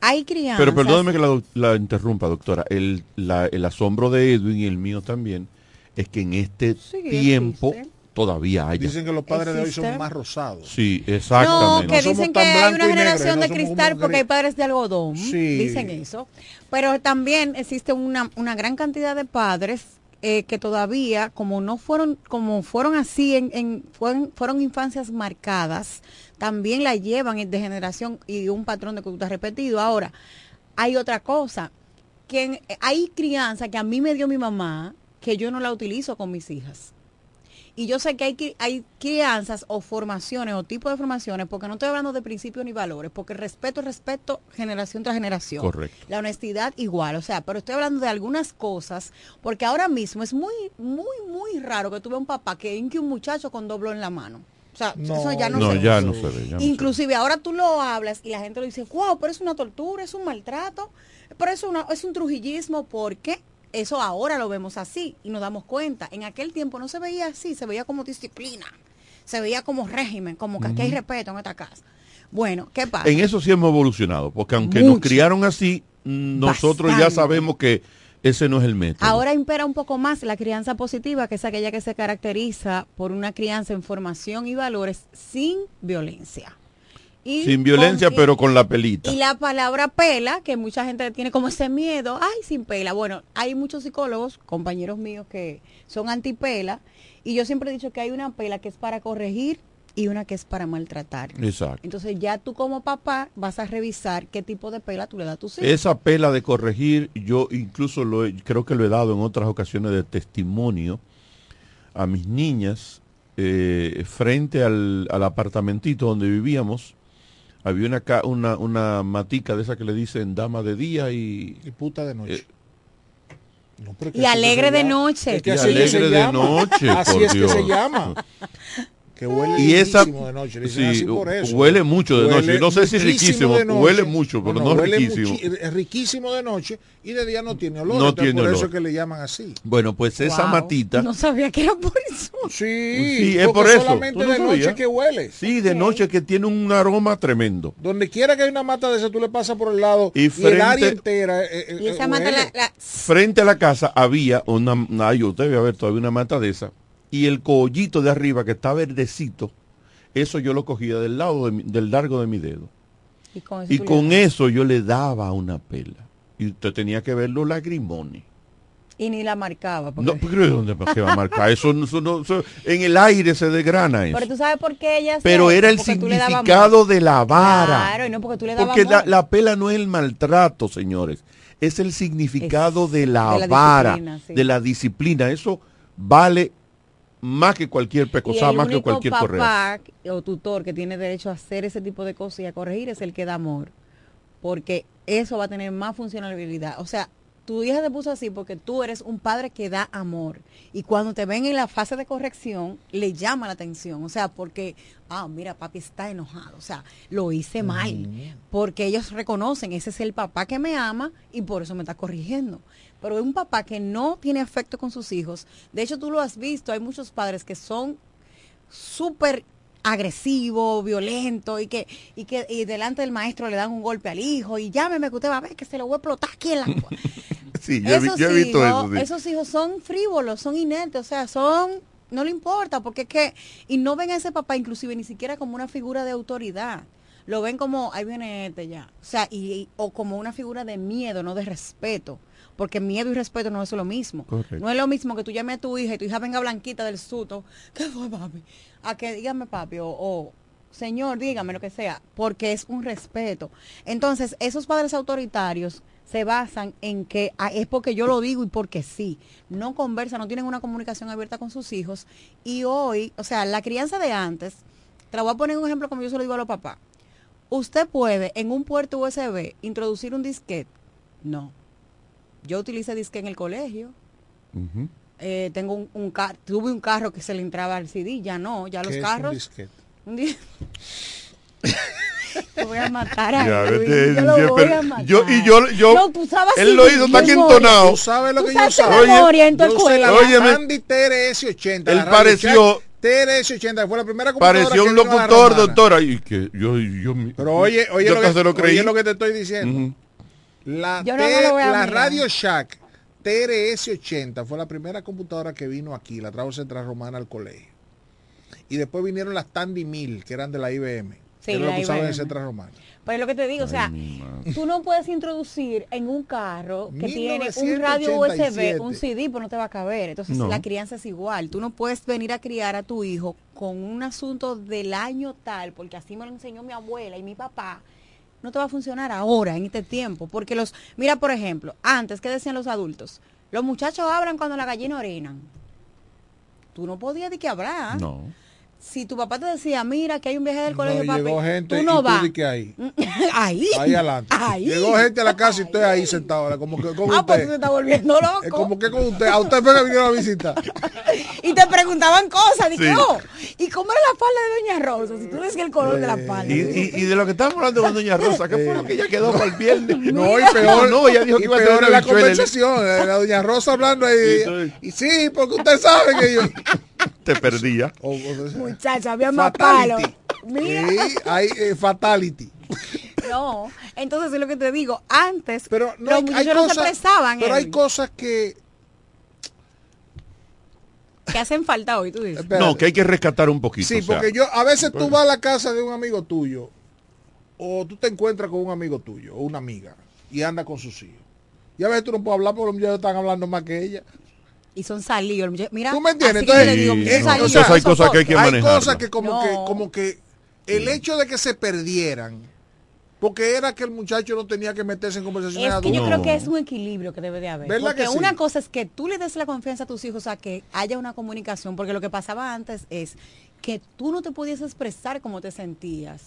Hay crianzas...
Pero perdóneme que la, la interrumpa, doctora. El, la- el asombro de Edwin y el mío también es que en este
Sí,
tiempo
existe.
todavía haya.
Dicen que los padres de hoy son más rosados.
Sí,
No,
exactamente.
que
No somos
dicen que hay una
negro,
generación
no
de cristal porque hay padres de algodón.
Sí.
Dicen eso. Pero también existe una, una gran cantidad de padres eh, que todavía, como no fueron, como fueron así, en, en- fueron, fueron infancias marcadas, también la llevan de generación y un patrón de conducta repetido. Ahora, hay otra cosa, que en- hay crianza que a mí me dio mi mamá que yo no la utilizo con mis hijas. Y yo sé que hay, hay crianzas o formaciones o tipos de formaciones, porque no estoy hablando de principios ni valores, porque respeto es respeto generación tras generación.
Correcto.
La honestidad igual, o sea, pero estoy hablando de algunas cosas, porque ahora mismo es muy, muy, muy raro que tuve un papá que inque un muchacho con dobló en la mano. O sea,
No,
eso ya no,
No,
se
ya
ve.
no se ve. ya no se ve.
Inclusive ahora tú lo hablas y la gente lo dice, wow, pero es una tortura, es un maltrato, pero es, una, es un trujillismo porque eso ahora lo vemos así y nos damos cuenta. En aquel tiempo no se veía así, se veía como disciplina, se veía como régimen, como que aquí hay respeto en esta casa. Bueno, ¿qué pasa?
En eso sí hemos evolucionado, porque aunque nos criaron así, nosotros ya sabemos que ese no es el método.
Ahora impera un poco más la crianza positiva, que es aquella que se caracteriza por una crianza en formación y valores sin violencia. Y
Sin violencia,
con-
pero con la pelita.
Y la palabra pela, que mucha gente tiene como ese miedo, ay, sin pela. Bueno, hay muchos psicólogos, compañeros míos que son antipela, y yo siempre he dicho que hay una pela que es para corregir y una que es para maltratar.
Exacto.
Entonces ya tú como papá vas a revisar qué tipo de pela tú le das a tus hijos.
Esa pela de corregir, yo incluso lo he- creo que lo he dado en otras ocasiones de testimonio a mis niñas eh, frente al, al apartamentito donde vivíamos. Había una, ca- una, una matica de esa que le dicen dama de día y...
Y puta de noche.
Eh,
No,
Y alegre de noche.
Es que
Y alegre
se
de
llama.
noche,
Así
por
es que se llama. Que huele
y esa
riquísimo de noche. le dicen
sí,
así por eso.
huele mucho de noche.
Huele
No sé si riquísimo,
de noche.
huele mucho, pero no,
huele
riquísimo.
es riquísimo de noche y de día no tiene olor.
No
entonces
tiene
por
olor.
eso que le llaman así.
Bueno, pues esa
Wow.
matita...
No sabía que era por eso.
Sí,
Sí, es por eso.
solamente
¿Tú no
de noche
sabías?
que huele.
Sí, de
Ok.
noche que tiene un aroma tremendo.
Donde quiera que hay una mata de esa, tú le pasas por el lado
Y
y,
frente-
el área entera. eh, eh,
Y esa
eh,
mata la, la-
Frente a la casa había una, una ay, usted debe haber todavía una mata de esa. Y el collito de arriba que está verdecito, eso yo lo cogía del lado de mi- del largo de mi dedo.
y con eso
Y con yo le daba una pela. Y usted tenía que ver los lagrimones.
Y ni la marcaba. porque-
No, pero ¿de dónde se va a marcar? Eso, no- eso no- eso- en el aire se desgrana eso.
Pero tú sabes por qué ella
Pero era el significado de la vara.
Claro, y no porque tú le dabas
Porque la, pela no es el maltrato, señores. Es el significado
Es
de la,
de la
vara,
sí.
de la disciplina. Eso vale más que cualquier
el
más que cualquier correa.
papá o tutor que tiene derecho a hacer ese tipo de cosas y a corregir es el que da amor. Porque eso va a tener más funcionalidad. O sea, tu hija te puso así porque tú eres un padre que da amor. Y cuando te ven en la fase de corrección, le llama la atención. O sea, porque, ah, mira, papi está enojado. O sea, lo hice mal. Porque ellos reconocen, ese es el papá que me ama y por eso me está corrigiendo. Pero un papá que no tiene afecto con sus hijos, de hecho tú lo has visto, hay muchos padres que son súper agresivo, violento y que y que y delante del maestro le dan un golpe al hijo y llámeme que usted va a ver que se lo voy a explotar aquí en la
Sí, yo,
esos
yo he visto
hijos,
eso. sí.
Esos hijos son frívolos, son inertes, o sea, son no le importa porque es que y no ven a ese papá inclusive ni siquiera como una figura de autoridad. Lo ven como ahí viene este ya. O sea, y, y- o como una figura de miedo, no de respeto. Porque miedo y respeto no es lo mismo.
Correcto.
No es lo mismo que tú llames a tu hija y tu hija venga blanquita del susto. ¿Qué fue, papi? A que dígame, papi, o, o, señor, dígame lo que sea, porque es un respeto. Entonces, esos padres autoritarios se basan en que ah, es porque yo lo digo y porque sí. No conversan, no tienen una comunicación abierta con sus hijos. Y hoy, o sea, la crianza de antes, te la voy a poner un ejemplo como yo se lo digo a los papás. Usted puede en un puerto USB introducir un disquete. No. Yo utilicé disquete en el colegio. Eh, tengo un, un tuve un carro que se le entraba al CD, ya no, ya los
¿Qué es un
carros.
disquete?
Un di- Te voy a matar a
Ya,
Luis,
vete,
yo lo voy a matar.
yo- y yo- yo-
No, tú sabes
él lo hizo tan entonado.
¿Tú sabes lo
Tú
que yo
sabes
usaba?
memoria en tu
yo
escuela.
Óyeme.
Sandy TRS-80.
Él pareció-
Shack TRS-80 fue la primera computadora
Pareció un locutor, doctora. Y que yo, yo,
Pero oye, oye,
yo
lo, que,
lo creí.
oye lo que te estoy diciendo.
Ujú.
La,
Yo no
T-
me lo voy a
la
mirar.
Radio Shack TRS-80 fue la primera computadora que vino aquí, la trajo Central Romana al colegio. Y después vinieron las Tandy 1000, que eran de la IBM.
Sí,
que era lo que usaban en. Central Romana.
Pues es lo que te digo, o sea, tú no puedes introducir en un carro que tiene un radio USB,
1987.
un CD, pues no te va a caber. Entonces
No.
la crianza es igual. Tú no puedes venir a criar a tu hijo con un asunto del año tal, porque así me lo enseñó mi abuela y mi papá. No te va a funcionar ahora, en este tiempo. Porque los, mira, por ejemplo, antes, ¿qué decían los adultos? Los muchachos hablan cuando la gallina orinan. Tú no podías de que hablar.
No.
Si tu papá te decía, mira, que hay un viaje del
No,
colegio, papi,
llegó gente
tú
y
no vas.
di que ahí.
ahí.
Ahí adelante.
Ahí.
Llegó gente a la casa y estoy ahí sentado ahora, como que con
Ah, pues
usted.
se está volviendo
Es
loco.
como que con usted. A usted fue que vinieron a visitar.
Y te preguntaban cosas. Dije,
Sí.
oh, ¿y cómo era la falda de Doña Rosa? Si tú decías el color de la falda.
Y, y, y de lo que estábamos hablando con Doña Rosa, ¿qué fue lo que ella quedó para el viernes?
No, y peor,
No, ella dijo
y
que iba a
peor
tener
en la conversación. eh, La doña Rosa hablando ahí. Y sí, porque usted sabe que yo.
Te perdía.
O- o-
Muchacha, había más palo. Mira.
Sí, hay eh, fatality.
No, entonces es lo que te digo. Antes,
Pero no
los
hay, hay
muchachos no se
cosas.
expresaban.
Pero hay cosas que.
que hacen falta hoy, tú dices.
espérate.
No, que hay que rescatar un poquito.
Sí,
o sea.
porque yo a veces tú vas a la casa de un amigo tuyo o tú te encuentras con un amigo tuyo o una amiga y anda con sus hijos. Y a veces tú no puedes hablar porque los muchachos están hablando más que ella.
Y son salidos. Mira,
¿Tú me entiendes?
le
Entonces,
digo,
Sí,
son
no,
salidos,
entonces
hay cosas que hay que
hay
manejarla.
cosas que como
No.
que como que el hecho de que se perdieran porque era que el muchacho no tenía que meterse en conversaciones
Es que yo
No.
creo que es un equilibrio que debe de haber.
¿Verdad
Porque
que sí?
una cosa es que tú le des la confianza a tus hijos a que haya una comunicación, porque lo que pasaba antes es que tú no te podías expresar cómo te sentías.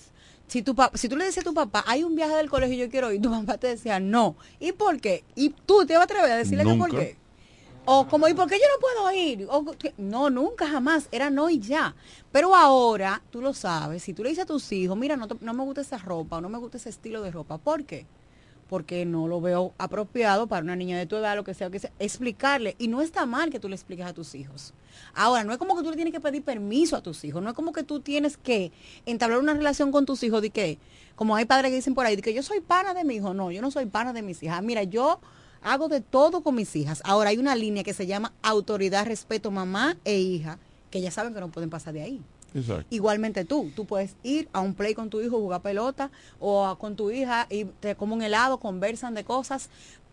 Si, tu si tú le decías a tu papá, hay un viaje del colegio, yo quiero ir, tu papá te decía, no. ¿Y por qué? ¿Y tú te vas a atrever a decirle que por qué? O como, ¿y por qué yo no puedo ir? O no, nunca, jamás. Era no y ya. Pero ahora, tú lo sabes, si tú le dices a tus hijos, mira, no, no me gusta esa ropa o no me gusta ese estilo de ropa, ¿por qué? Porque no lo veo apropiado para una niña de tu edad, lo que sea, que sea. Explicarle. Y no está mal que tú le expliques a tus hijos. Ahora, no es como que tú le tienes que pedir permiso a tus hijos. No es como que tú tienes que entablar una relación con tus hijos de que, como hay padres que dicen por ahí, de que yo soy pana de mi hijo. No, yo no soy pana de mis hijas. Mira, yo hago de todo con mis hijas. Ahora hay una línea que se llama autoridad, respeto, mamá e hija, que ya saben que no pueden pasar de ahí.
Exacto.
Igualmente tú, tú puedes ir a un play con tu hijo, jugar pelota, o a- con tu hija y te comen un helado, conversan de cosas,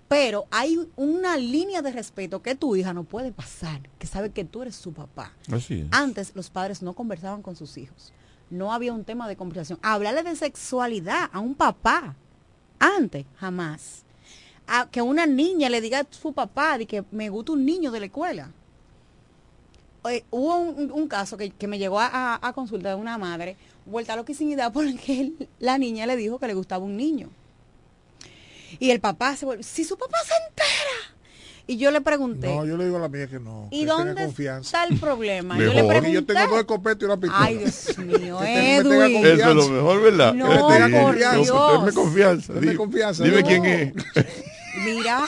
pero hay una línea de respeto que tu hija no puede pasar, que sabe que tú eres su papá.
Así es.
Antes los padres no conversaban con sus hijos. No había un tema de conversación. Hablarle de sexualidad a un papá. Antes, jamás. A que una niña le diga a su papá de que me gusta un niño de la escuela. Oye, hubo un, un caso que, que me llegó a, a- a consulta de una madre, vuelta a loquisinidad porque él- la niña le dijo que le gustaba un niño. Y el papá se vuelve, si su papá se entera. Y yo le pregunté,
No, yo le digo a la mía que no.
¿y
que tenga
dónde
confianza.
está el problema? Yo le
Mejor.
Porque yo tengo
pregunté.
dos escopetas y una pistola.
Ay, Dios mío,
Que
Edwin.
Eso es lo mejor, ¿verdad?
No,
Que
por
confianza.
Dios.
Denme confianza. Dime,
confianza.
dime
No.
quién es.
Mira,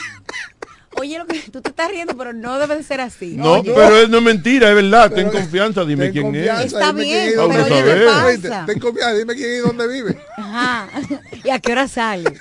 Oye, lo que tú te estás riendo, pero no debe de ser así.
No,
Oye,
pero es, no es mentira, es verdad. Ten confianza, dime
Ten
quién
confianza,
es.
Está bien,
vive.
ver.
Oíste,
pasa?
Ten confianza, dime quién es y dónde vive.
Ajá. ¿Y a qué hora sale?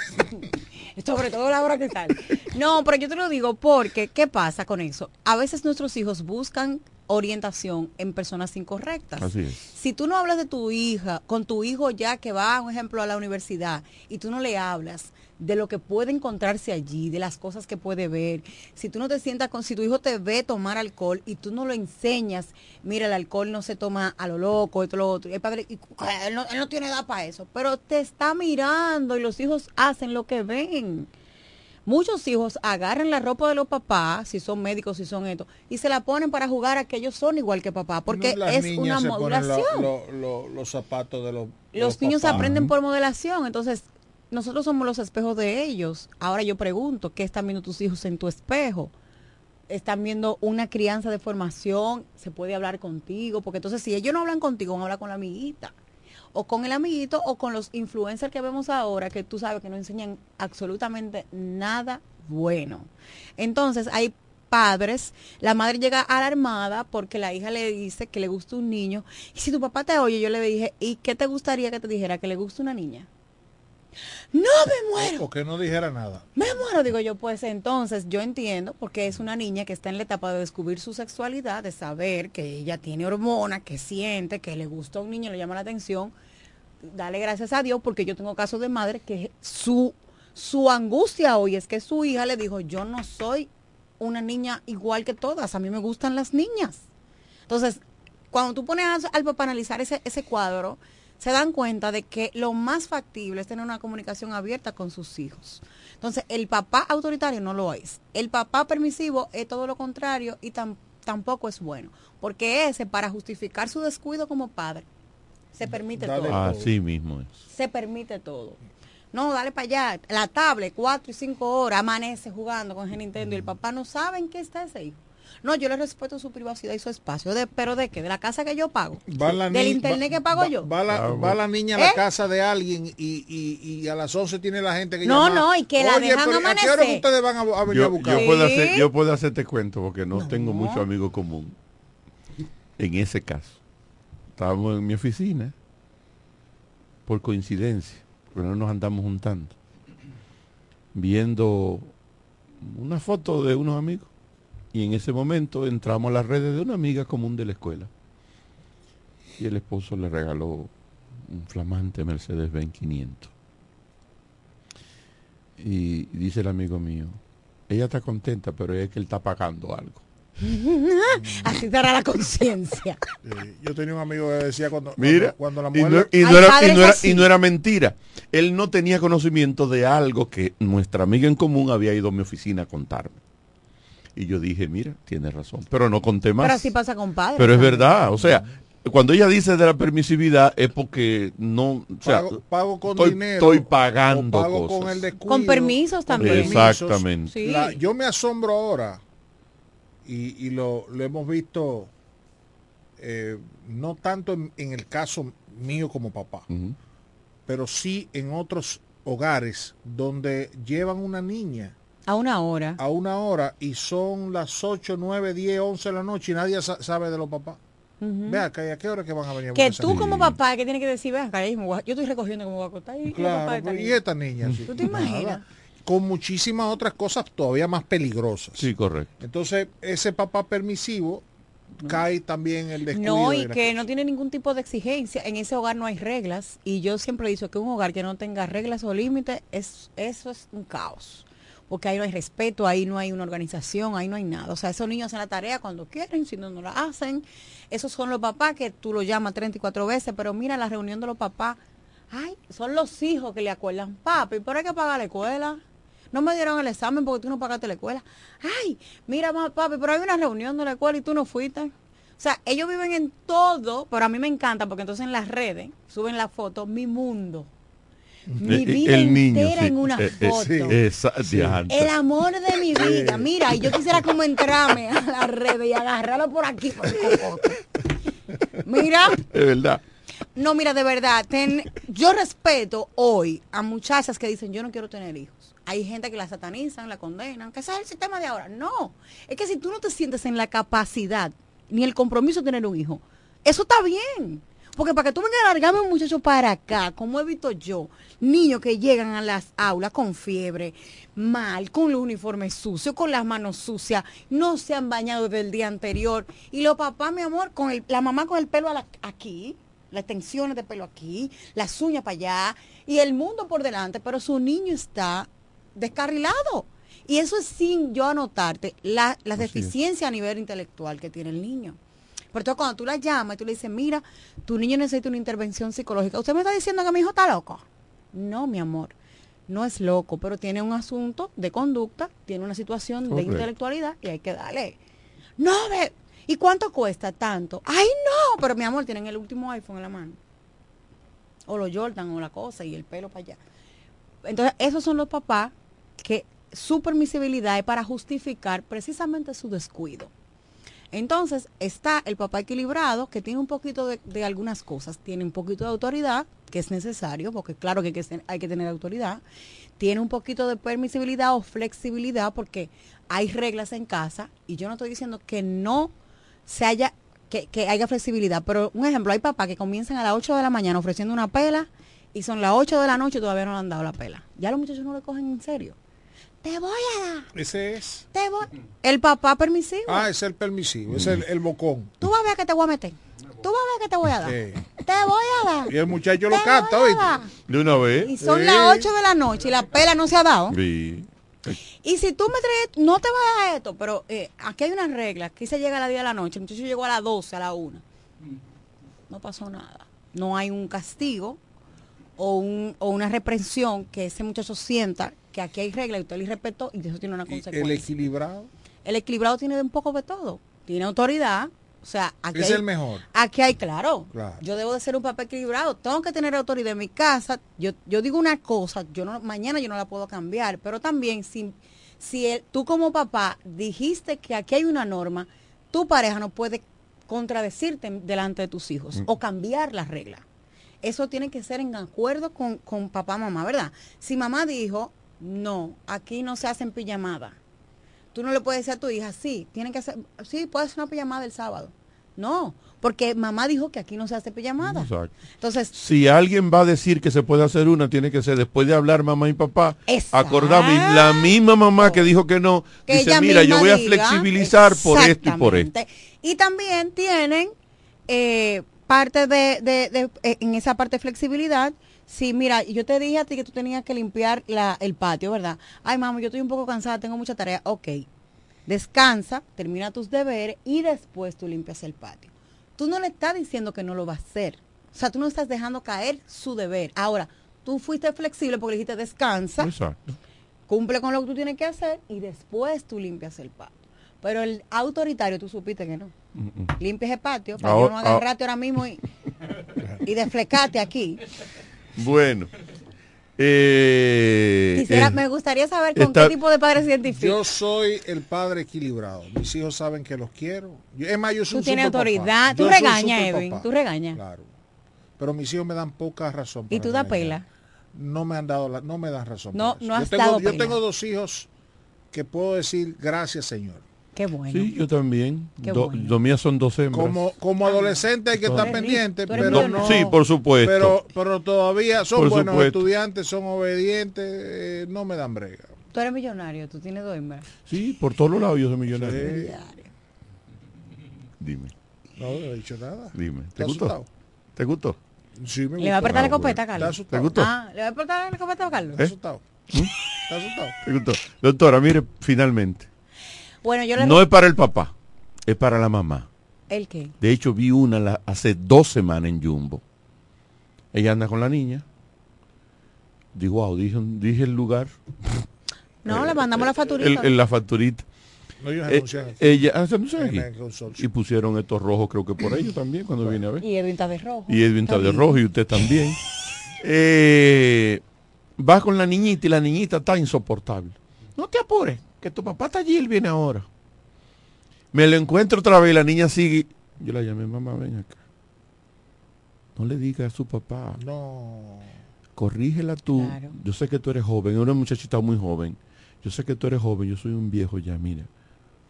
Sobre todo la hora que sale. No, pero yo te lo digo porque, ¿qué pasa con eso? A veces nuestros hijos buscan orientación en personas incorrectas.
Así es.
Si tú no hablas de tu hija, con tu hijo ya que va, un ejemplo, a la universidad, y tú no le hablas de lo que puede encontrarse allí, de las cosas que puede ver, si tú no te sientas con, si tu hijo te ve tomar alcohol y tú no lo enseñas, mira, el alcohol no se toma a lo loco, esto, lo otro, y el padre, y, él, no, él no tiene edad para eso, pero te está mirando y los hijos hacen lo que ven. Muchos hijos agarran la ropa de los papás, si son médicos, si son esto, y se la ponen para jugar a que ellos son igual que papá, porque
No,
es una modulación.
lo- lo- lo- los zapatos de los
Los niños
papás.
aprenden por modelación, entonces nosotros somos los espejos de ellos. Ahora yo pregunto, ¿qué están viendo tus hijos en tu espejo? Están viendo una crianza de formación, se puede hablar contigo, porque entonces si ellos no hablan contigo, van a hablar con la amiguita, o con el amiguito, o con los influencers que vemos ahora, que tú sabes que no enseñan absolutamente nada bueno. Entonces hay padres, la madre llega alarmada porque la hija le dice que le gusta un niño, y si tu papá te oye, yo le dije, ¿y qué te gustaría que te dijera? ¿Que le gusta una niña? No me muero.
O que no dijera nada.
Me muero, digo yo, pues entonces yo entiendo, porque es una niña que está en la etapa de descubrir su sexualidad, de saber que ella tiene hormonas, que siente, que le gusta a un niño, le llama la atención. Dale gracias a Dios, porque yo tengo casos de madre que su, su angustia hoy es que su hija le dijo, yo no soy una niña igual que todas, a mí me gustan las niñas. Entonces, cuando tú pones al papá a analizar ese, ese cuadro, se dan cuenta de que lo más factible es tener una comunicación abierta con sus hijos. Entonces, el papá autoritario no lo es. El papá permisivo es todo lo contrario y tam- tampoco es bueno. Porque ese, para justificar su descuido como padre, se permite todo.
Así mismo es.
Se permite todo. No, dale para allá. La tablet, cuatro y cinco horas, amanece jugando con el Nintendo y el papá no sabe en qué está ese hijo. No, yo le respeto su privacidad y su espacio. De, ¿Pero de qué? ¿De la casa que yo pago?
Va la
¿Del internet
va-
que pago
va-
yo?
Va la,
Ah,
va la niña a la
¿Eh?
casa de alguien y, y, y a las 11 tiene la gente que
No,
llama,
no, y que la
"Oye,
dejan
pero ¿a qué hora
amanecer".
ustedes van a, a venir a
Yo,
buscar?
yo puedo
Sí.
hacer, yo puedo hacerte cuento porque no, tengo mucho amigo común. En ese caso, estábamos en mi oficina por coincidencia, pero no nos andamos juntando, viendo una foto de unos amigos y en ese momento entramos a las redes de una amiga común de la escuela y el esposo le regaló un flamante Mercedes-Benz 500 y dice el amigo mío, ella está contenta, pero es que él está pagando algo.
Así te hará la conciencia.
Eh, yo tenía un amigo que decía cuando,
Mira,
cuando, la
no,
mujer...
y no
Hay
era, y
padres
no era-
así.
y no era mentira. Él no tenía conocimiento de algo que nuestra amiga en común había ido a mi oficina a contarme. Y yo dije, mira, tiene razón, pero no conté más.
Pero así pasa con padres.
Pero es verdad, o sea, cuando ella dice de la permisividad es porque no, o sea,
pago, pago con
estoy,
dinero
estoy pagando
pago
cosas.
con el descuido
Con permisos también.
Exactamente.
Sí.
La- yo me asombro ahora y, y lo, lo hemos visto eh, no tanto en, en el caso mío como papá pero sí en otros hogares donde llevan una niña
A una hora.
a una hora y son las 8, 9, 10, 11 de la noche y nadie sa- sabe de los papás.
Ujú.
Vea, que ¿a qué hora que van a venir a
Que tú como papá que tienes que decir, acá, yo estoy recogiendo como voy a acostar y, y el papá
Claro, y
niña.
esta niña. sí.
¿Tú te imaginas?
Nada. Con muchísimas otras cosas todavía más peligrosas.
Sí, correcto.
Entonces, ese papá permisivo cae también el descuido.
No, y que
cosa.
no tiene ningún tipo de exigencia. En ese hogar no hay reglas. Y yo siempre he dicho que un hogar que no tenga reglas o límites, es, eso es un caos. Porque ahí no hay respeto, ahí no hay una organización, ahí no hay nada. O sea, esos niños hacen la tarea cuando quieren, si no, no la hacen. Esos son los papás que tú los llamas 34 veces, pero mira la reunión de los papás. Ay, son los hijos que le acuerdan, papi, pero hay que pagar la escuela. No me dieron el examen porque tú no pagaste la escuela. Ay, mira, ma- papi, pero hay una reunión de la escuela y tú no fuiste. O sea, ellos viven en todo, pero a mí me encanta porque entonces en las redes suben la foto, mi mundo. Mi vida
el niño,
entera
sí.
en una
Eh, eh,
foto.
sí. Esa- diantre.
El amor de mi vida. Mira, y yo quisiera como entrarme a las redes y agarrarlo por aquí. por el. Mira,
Es verdad.
No, mira, de verdad, ten- yo respeto hoy a muchachas que dicen, yo no quiero tener hijos. Hay gente que la satanizan, la condenan, que ese es el sistema de ahora. No, es que si tú no te sientes en la capacidad ni el compromiso de tener un hijo, eso está bien. Porque para que tú vengas a largarme un muchacho para acá, como he visto yo, niños que llegan a las aulas con fiebre, mal, con los uniformes sucios, con las manos sucias, no se han bañado desde el día anterior. Y los papás, mi amor, con el- la mamá con el pelo a la- aquí, las extensiones de pelo aquí, las uñas para allá, y el mundo por delante, pero su niño está descarrilado. Y eso es sin yo anotarte la, las deficiencias a nivel intelectual que tiene el niño. Por eso cuando tú la llamas y tú le dices, mira, tu niño necesita una intervención psicológica, ¿usted me está diciendo que mi hijo está loco? No, mi amor, no es loco, pero tiene un asunto de conducta, tiene una situación de intelectualidad y hay que darle. No, ve, ¿y cuánto cuesta tanto? Ay, no, pero mi amor, tienen el último iPhone en la mano. O los Jordan o la cosa y el pelo para allá. Entonces, esos son los papás que su permisibilidad es para justificar precisamente su descuido. Entonces está el papá equilibrado que tiene un poquito de, algunas cosas, tiene un poquito de autoridad, que es necesario, porque claro que hay que, hay que tener autoridad, tiene un poquito de permisibilidad o flexibilidad, porque hay reglas en casa, y yo no estoy diciendo que no se haya, que, que haya flexibilidad, pero un ejemplo, hay papás que comienzan a las 8 de la mañana ofreciendo una pela, y son las 8 de la noche y todavía no le han dado la pela. Ya los muchachos no le cogen en serio. Te voy a dar,
Ese es.
te voy. El papá permisivo.
Ah, ese es el permisivo, es el, el bocón.
Tú vas a ver que te voy a meter. Tú vas a ver que te voy a dar.
Sí.
Te voy a dar.
Y el muchacho lo canta, ¿oíste?
De una vez.
Y son las 8 de la noche y la pela no se ha dado.
Sí.
Y si tú me traes, no te vas a dar esto, pero eh, aquí hay unas reglas. Aquí se llega a las 10 de la noche, el muchacho llegó a las 12, a la 1. No pasó nada. No hay un castigo o, un, o una reprensión que ese muchacho sienta que aquí hay reglas y usted le respetó y eso tiene una
El
consecuencia.
equilibrado.
El equilibrado tiene un poco de todo. Tiene autoridad. O sea, aquí
Es
hay-
el mejor.
Aquí hay, claro,
Claro.
Yo debo de ser un papá equilibrado. Tengo que tener autoridad en mi casa. Yo, yo digo una cosa, yo no, mañana yo no la puedo cambiar. Pero también, si, si el- tú como papá dijiste que aquí hay una norma, tu pareja no puede contradecirte delante de tus hijos
Mm.
o cambiar las reglas. Eso tiene que ser en acuerdo con, con papá, mamá, ¿verdad? Si mamá dijo, no, aquí no se hacen pijamadas. Tú no le puedes decir a tu hija, sí, tienen que hacer, sí, puedes hacer una pijamada el sábado. No, porque mamá dijo que aquí no se hace pijamada.
Exacto.
Entonces,
Si alguien va a decir que se puede hacer una, tiene que ser después de hablar mamá y papá.
Exacto.
Acordamos. Y la misma mamá que dijo que no,
que
dice, mira, yo voy a flexibilizar por esto y por esto.
Y también tienen eh, parte de, de- de- eh, en esa parte de flexibilidad. Sí, mira, yo te dije a ti que tú tenías que limpiar la, el patio, ¿verdad? Ay, mamá, yo estoy un poco cansada, tengo mucha tarea. Ok, descansa, termina tus deberes y después tú limpias el patio. Tú no le estás diciendo que no lo va a hacer. O sea, tú no estás dejando caer su deber. Ahora, tú fuiste flexible porque le dijiste descansa
Exacto.
cumple con lo que tú tienes que hacer y después tú limpias el patio. Pero el autoritario, tú supiste que no. Limpias el patio para
Ahora-
yo no agarrarte ahora mismo y, y desflecate aquí.
Bueno. Eh,
Quisiera,
eh,
me gustaría saber con
está-
qué tipo de padre se identifica.
Yo soy el padre equilibrado. Mis hijos saben que los quiero. Yo- es más, yo soy
Tú
un
tienes autoridad. Tú regañas. Edwin. Tú regañas.
Claro. Pero mis hijos me dan poca razón.
Y tú das pela.
No me han dado la, no me dan razón.
No, no has
yo tengo,
dado
yo
pela.
tengo dos hijos que puedo decir gracias Señor.
Qué bueno.
Sí, yo también. Do-
bueno.
Lo mías son dos hembras.
Como, como adolescente hay que estar pendiente, pero no.
Sí, por supuesto.
Pero, pero todavía son
Por
buenos
supuesto.
estudiantes, son obedientes, eh, no me dan brega.
Tú eres millonario, tú tienes dos hembras.
Sí, por todos los lados yo soy millonario.
Sí.
Dime,
No, no he dicho nada.
dime. ¿Te
¿Estás
gustó?
asustado?
¿Te gustó?
Sí, me
¿Le va a
gustó.
apretar la
Ah, bueno.
Carlos?
¿Estás asustado?
¿Te gustó?
Ah, ¿le va a apretar la escopeta a Carlos?
¿Eh?
asustado?
¿Te gustó? Doctora, mire, finalmente.
Bueno, yo le
No es para el papá, es para la mamá.
¿El qué?
De hecho, vi una la- hace dos semanas en Jumbo. Ella anda con la niña. Digo, wow, dije, dije el lugar.
No, le mandamos la
El,
facturita.
el- la facturita.
No, ellos
Eh,
anuncian.
ella, ah. Y pusieron estos rojos, creo que por ellos también, cuando viene a ver.
Y Edwin está de rojo.
Y Edwin está de rojo y usted también. Eh, va con la niñita y la niñita está insoportable. No te apures, que tu papá está allí, él viene ahora. Me lo encuentro otra vez y la niña sigue. Yo la llamé, mamá, ven acá. no le digas a su papá.
No.
Corrígela tú.
Claro.
Yo sé que tú eres joven, es una muchachita muy joven. Yo sé que tú eres joven, yo soy un viejo ya, mira.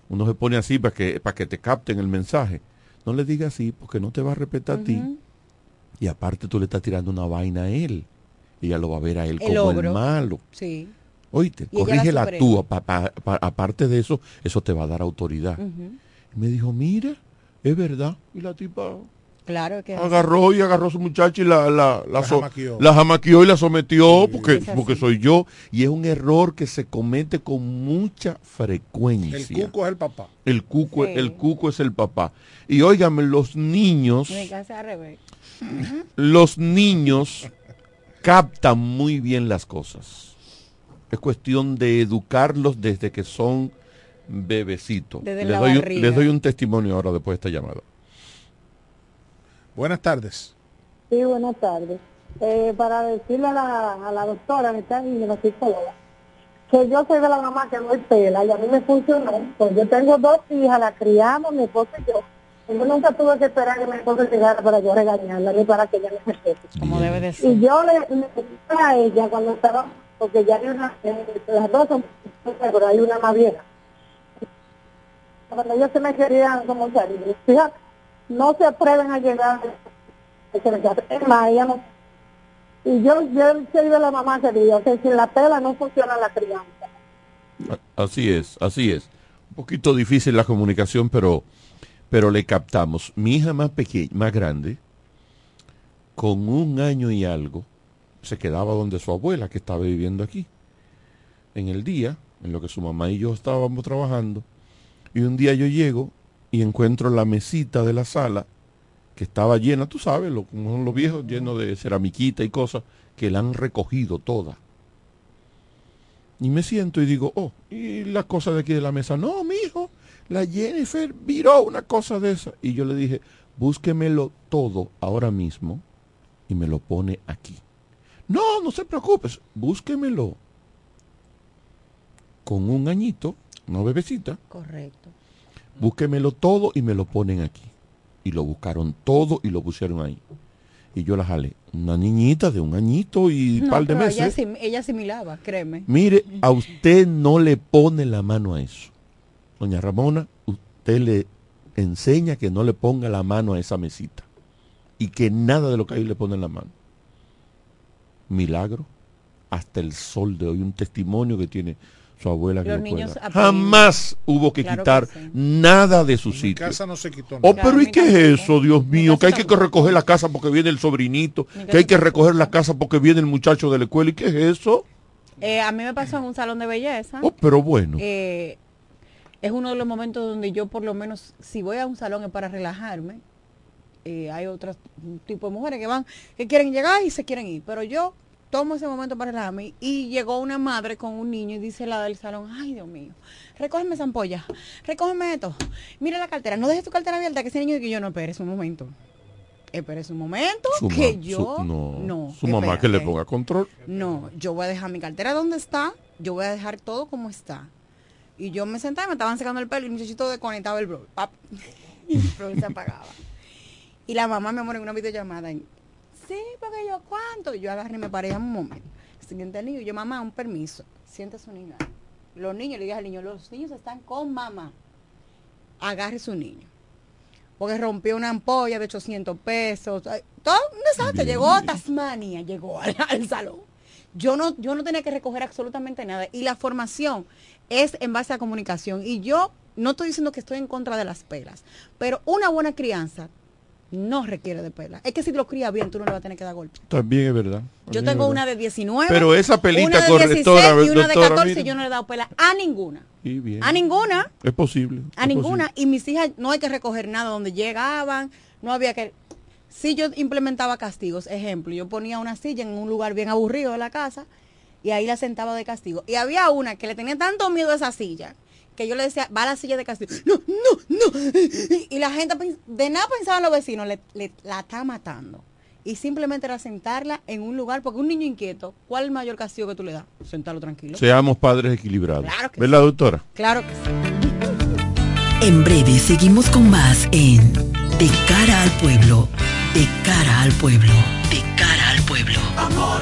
Uno se pone así para que, para que te capten el mensaje. No le digas así porque no te va a respetar a ti. Y aparte tú le estás tirando una vaina a él. Ella lo va a ver a él
El
como
ogro.
el malo.
Sí.
Oíste,
ella la
tú. pa- pa- pa- aparte de eso, eso te va a dar autoridad. Me dijo, mira, es verdad. Y la tipa
Claro que
agarró y agarró a su muchacha y la, la, la,
La
so-
jamaqueó.
la jamaqueó y la sometió porque, porque soy yo. Y es un error que se comete con mucha
El
frecuencia.
cuco es el papá.
El cuco,
Sí.
el cuco es el papá. Y óigame, los niños,
revés.
los niños captan muy bien las cosas. Es cuestión de educarlos desde que son bebecitos.
Desde
Les
la
doy, un-
barriga.
les doy un testimonio ahora después de esta llamada.
Buenas tardes.
Sí, buenas tardes. Eh, para decirle a la, a la doctora que está ahí, la psicóloga, que yo soy de la mamá que no hay pela y a mí me funcionó. Pues yo tengo dos hijas, la criamos, mi esposo y yo. Y yo nunca tuve que esperar que mi esposo llegara para yo regañarla ni para que ella me respete.
Como debe de ser.
Y yo le, le dije a ella cuando estaba, porque ya hay una, eh, las dos son, pero hay una más vieja. Cuando ellos se me querían como salir, fíjate, no se atreven a llegar. Es más, ella no. Y yo, yo soy de la mamá que digo que sin la pela no funciona la crianza.
Así es, así es. Un poquito difícil la comunicación, pero, pero le captamos. Mi hija más pequeña, más grande, con un año y algo, se quedaba donde su abuela, que estaba viviendo aquí. En el día, en lo que su mamá y yo estábamos trabajando, y un día yo llego y encuentro la mesita de la sala que estaba llena, tú sabes, lo, los viejos, lleno de ceramiquita y cosas, que la han recogido toda. Y me siento y digo, oh, y la cosa de aquí de la mesa, no, mi hijo, la Jennifer viró una cosa de esa. Y yo le dije, búsquemelo todo ahora mismo y me lo pone aquí. No, no se preocupes, búsquemelo. Con un añito, no bebecita,
Correcto.
búsquemelo todo y me lo ponen aquí. Y lo buscaron todo y lo pusieron ahí. Y yo la jalé. Una niñita de un añito y un
No,
par de meses.
ella, asim- ella asimilaba, créeme.
Mire, a usted no le pone la mano a eso. Doña Ramona, usted le enseña que no le ponga la mano a esa mesita. Y que nada de lo que ahí le pone la mano. Milagro. Hasta el sol de hoy. Un testimonio que tiene su abuela. que
Los niños.
Jamás hubo que
Claro que
quitar
sí.
nada de su
En mi
sitio.
casa no se quitó
Oh, pero ¿y qué es eso, Dios mío? Que hay que recoger la casa porque viene el sobrinito, que hay que recoger la casa porque viene el muchacho de la escuela. ¿Y qué es eso?
Eh, a mí me pasó en un salón de belleza.
Oh, pero bueno.
Eh, es uno de los momentos donde yo por lo menos, si voy a un salón es para relajarme. Eh, hay otros tipos de mujeres que van, que quieren llegar y se quieren ir. Pero yo tomo ese momento para relajarme. Y llegó una madre con un niño y dice la del salón, ay Dios mío, recógeme esa ampolla, recógeme esto, mira la cartera, no dejes tu cartera abierta, que ese niño que yo no esperes un momento. Espérese un momento,
Su
que yo
su- no,
no.
su mamá que le ponga control.
No, yo voy a dejar mi cartera donde está, yo voy a dejar todo como está. Y yo me sentaba, me estaban secando el pelo y el muchachito desconectaba el bro. pap, y el bro se apagaba. Y la mamá me amor en una videollamada. y, sí, porque yo cuánto. Y yo agarré y me paré un momento. Siguiente niño, yo mamá, un permiso. Siente su niño. ahí. Los niños, le dije al niño, los niños están con mamá. Agarre su niño. Porque rompió una ampolla de 800 pesos. Todo un desastre. Llegó a Tasmania, llegó al, al salón. Yo no, yo no tenía que recoger absolutamente nada. Y la formación es en base a comunicación. Y yo no estoy diciendo que estoy en contra de las pelas. Pero una buena crianza no requiere de pelas. Es que si lo cría bien, tú no le vas a tener que dar golpe.
También es verdad.
Yo tengo una de 19.
Pero esa pelita
una de
correctora,
16 y una de
doctora,
14
mire.
yo no le he dado pela a ninguna.
Y bien.
A ninguna.
Es posible.
A
es
ninguna. Y mis hijas no hay que recoger nada donde llegaban, no había que... Si yo implementaba castigos, ejemplo, yo ponía una silla en un lugar bien aburrido de la casa y ahí la sentaba de castigo. Y había una que le tenía tanto miedo a esa silla que yo le decía, va a la silla de castigo. No, no, no. Y la gente pens- de nada pensaban los vecinos, le, le- la está matando. Y simplemente era sentarla en un lugar, porque un niño inquieto, ¿cuál es el mayor castigo que tú le das? Sentarlo tranquilo.
Seamos padres equilibrados.
Claro que
¿Verdad, doctora?
Claro que sí.
En breve seguimos con más en De cara al pueblo, De cara al pueblo, de cara al pueblo.
Amor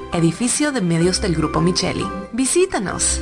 edificio de medios del Grupo Micheli. Visítanos.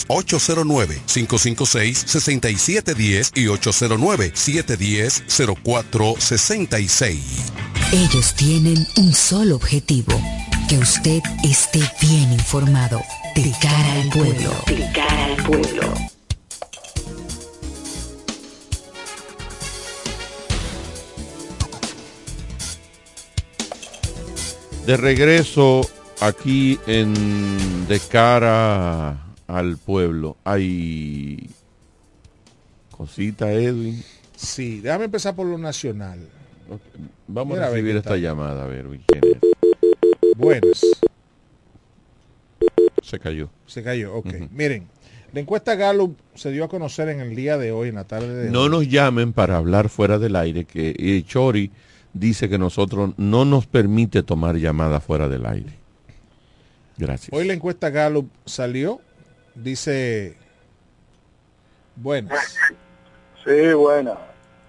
809-556-6710 y 809-710-0466.
Ellos tienen un solo objetivo, que usted esté bien informado. De cara al pueblo. De cara al pueblo.
De regreso aquí en De cara al pueblo. Hay cosita, Edwin.
Sí, déjame empezar por lo nacional.
Vamos a recibir esta llamada, a ver,
Buenas.
Se cayó.
Se cayó, ok. Miren, la encuesta Gallup se dio a conocer en el día de hoy, en la tarde de
No nos llamen para hablar fuera del aire, que Chori dice que nosotros no nos permite tomar llamadas fuera del aire. Gracias.
Hoy la encuesta Gallup salió Dice, buenas.
Sí, buenas.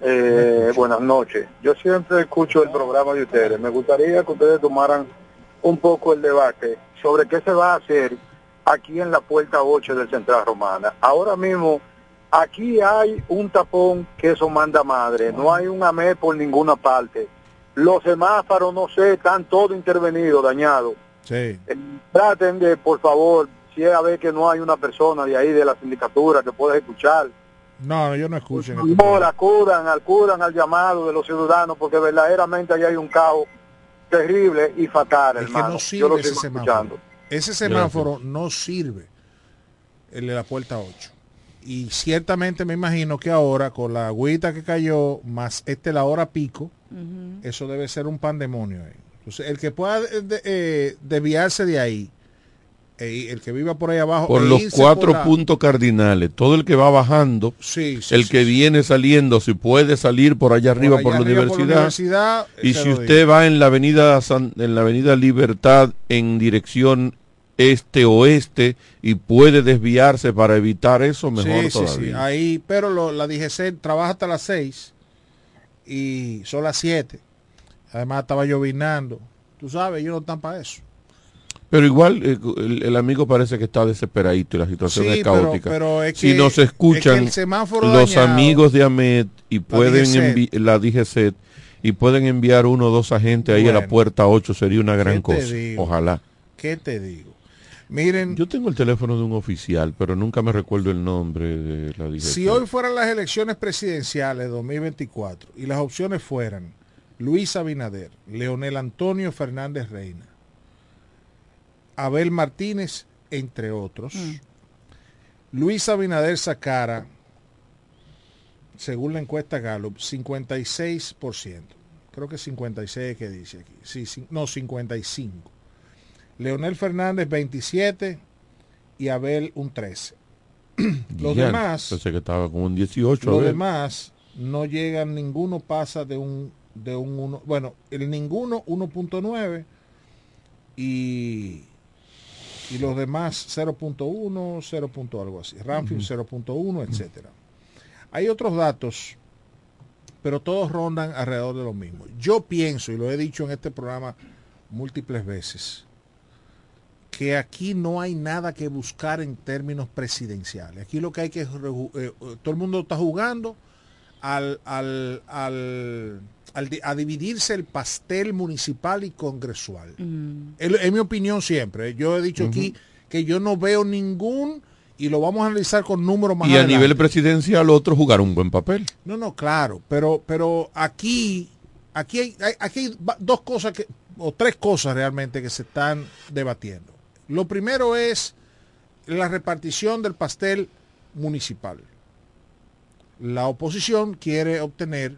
Eh, buenas noches. Yo siempre escucho el programa de ustedes. Me gustaría que ustedes tomaran un poco el debate sobre qué se va a hacer aquí en la puerta 8 del Central Romana. Ahora mismo, aquí hay un tapón que eso manda madre. No hay un AME por ninguna parte. Los semáforos, no sé, están todos intervenidos, dañados.
Sí.
Eh, traten de, por favor, si es a ver que no hay una persona de ahí de la sindicatura que pueda escuchar.
No, yo no escucho.
No, acudan, acudan al llamado de los ciudadanos porque verdaderamente ahí hay un caos terrible y fatal, es hermano.
Que no sirve ese semáforo. Ese semáforo no sirve, el de la puerta 8. Y ciertamente me imagino que ahora con la agüita que cayó, más este la hora pico, eso debe ser un pandemonio. eh. Entonces, el que pueda eh, de- eh, desviarse de ahí, el que viva por ahí abajo,
Por
e
los cuatro
por la-
puntos cardinales, todo el que va bajando,
Sí, sí,
el
sí,
que viene saliendo, si puede salir por allá arriba
allá
por, la
arriba por la
universidad, y si usted
digo.
va en la avenida San- en la avenida Libertad en dirección este oeste y puede desviarse para evitar eso, mejor todavía.
ahí, pero lo- la DGC trabaja hasta las 6 y son las 7. Además estaba llovinando. Tú sabes, ellos no están para eso.
Pero igual eh, el, el amigo parece que está desesperadito y la situación
Sí,
es caótica.
pero es
si nos
es
escuchan
que
los
dañado,
amigos de AMET y pueden la DGCET y pueden enviar uno o dos agentes ahí a la
Bueno.
puerta 8 sería una gran
¿Qué te
cosa.
digo?
Ojalá.
¿Qué te digo? Miren,
Yo tengo el teléfono de un oficial, pero nunca me recuerdo el nombre de la DGCET.
si hoy fueran las elecciones presidenciales 2024 y las opciones fueran Luis Abinader, Leonel Antonio Fernández Reina, Abel Martínez, entre otros, Luis Abinader sacara, según la encuesta Gallup, 56%. Creo que 56 que dice aquí. Sí, no, 55. Leonel Fernández 27 y Abel un 13. Los
Ya,
demás,
Pensé que estaba como un 18. a
los demás no llegan, ninguno pasa de un de un 1, bueno, el ninguno 1.9 y y los demás 0.1, 0. punto algo así. Ramfield 0.1, etcétera. Hay otros datos, pero todos rondan alrededor de lo mismo. Yo pienso, y lo he dicho en este programa múltiples veces, que aquí no hay nada que buscar en términos presidenciales. Aquí lo que hay que... eh, eh, todo el mundo está jugando al, al, al, al a dividirse el pastel municipal y congresual. Es, es mi opinión siempre. Yo he dicho aquí que yo no veo ningún, y lo vamos a analizar con números más
Y a nivel presidencial otros jugaron un buen papel.
No, no, claro, pero, pero aquí, aquí hay, hay- aquí hay dos cosas que, o tres cosas realmente que se están debatiendo. Lo primero es la repartición del pastel municipal. La oposición quiere obtener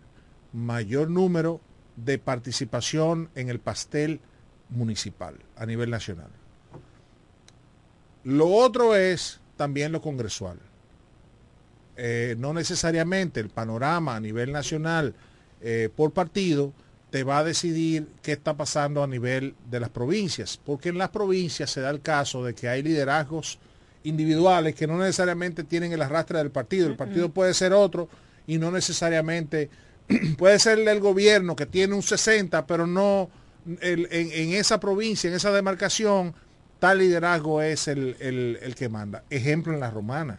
mayor número de participación en el pastel municipal a nivel nacional. Lo otro es también lo congresual eh, no necesariamente el panorama a nivel nacional eh, por partido te va a decidir qué está pasando a nivel de las provincias, porque en las provincias se da el caso de que hay liderazgos individuales que no necesariamente tienen el arrastre del partido, el partido puede ser otro y no necesariamente puede ser el gobierno que tiene un 60, pero no el- en, en esa provincia, en esa demarcación, tal liderazgo es el, el- el que manda. Ejemplo en la romana.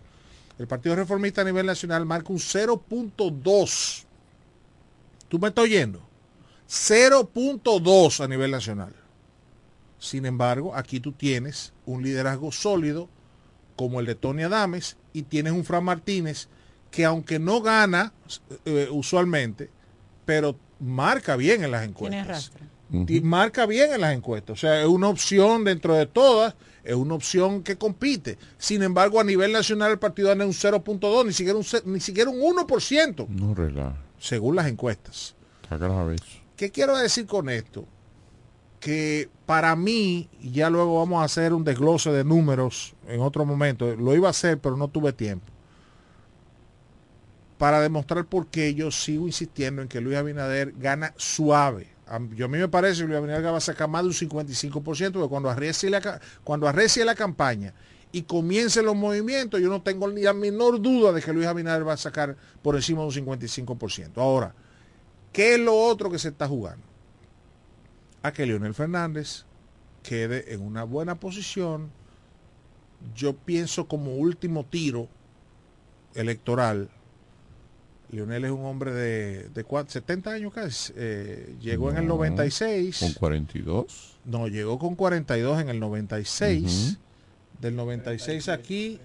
El Partido Reformista a nivel nacional marca un 0.2. ¿Tú me estás oyendo? 0.2 a nivel nacional. Sin embargo, aquí tú tienes un liderazgo sólido como el de Tony Adames y tienes un Fran Martínez que aunque no gana eh, usualmente, pero marca bien en las encuestas. Y marca bien en las encuestas. O sea, es una opción dentro de todas, es una opción que compite. Sin embargo, a nivel nacional el partido en un 0.2, ni siquiera un, ni siquiera un 1%,
No relaja.
según las encuestas.
Está grave eso.
¿Qué quiero decir con esto? Que para mí, ya luego vamos a hacer un desglose de números en otro momento, lo iba a hacer, pero no tuve tiempo. Para demostrar por qué yo sigo insistiendo en que Luis Abinader gana suave. A, yo, a mí me parece que Luis Abinader va a sacar más de un 55%, porque cuando arrecie la, cuando arrecie la campaña y comiencen los movimientos, yo no tengo ni la menor duda de que Luis Abinader va a sacar por encima de un 55%. Ahora, ¿Qué es lo otro que se está jugando? A que Leonel Fernández quede en una buena posición. Yo pienso como último tiro electoral. Leonel es un hombre de, de cua- 70 años casi. eh, llegó en el
No,
96.
Con 42.
No, llegó con 42 en el 96. Del 96 aquí.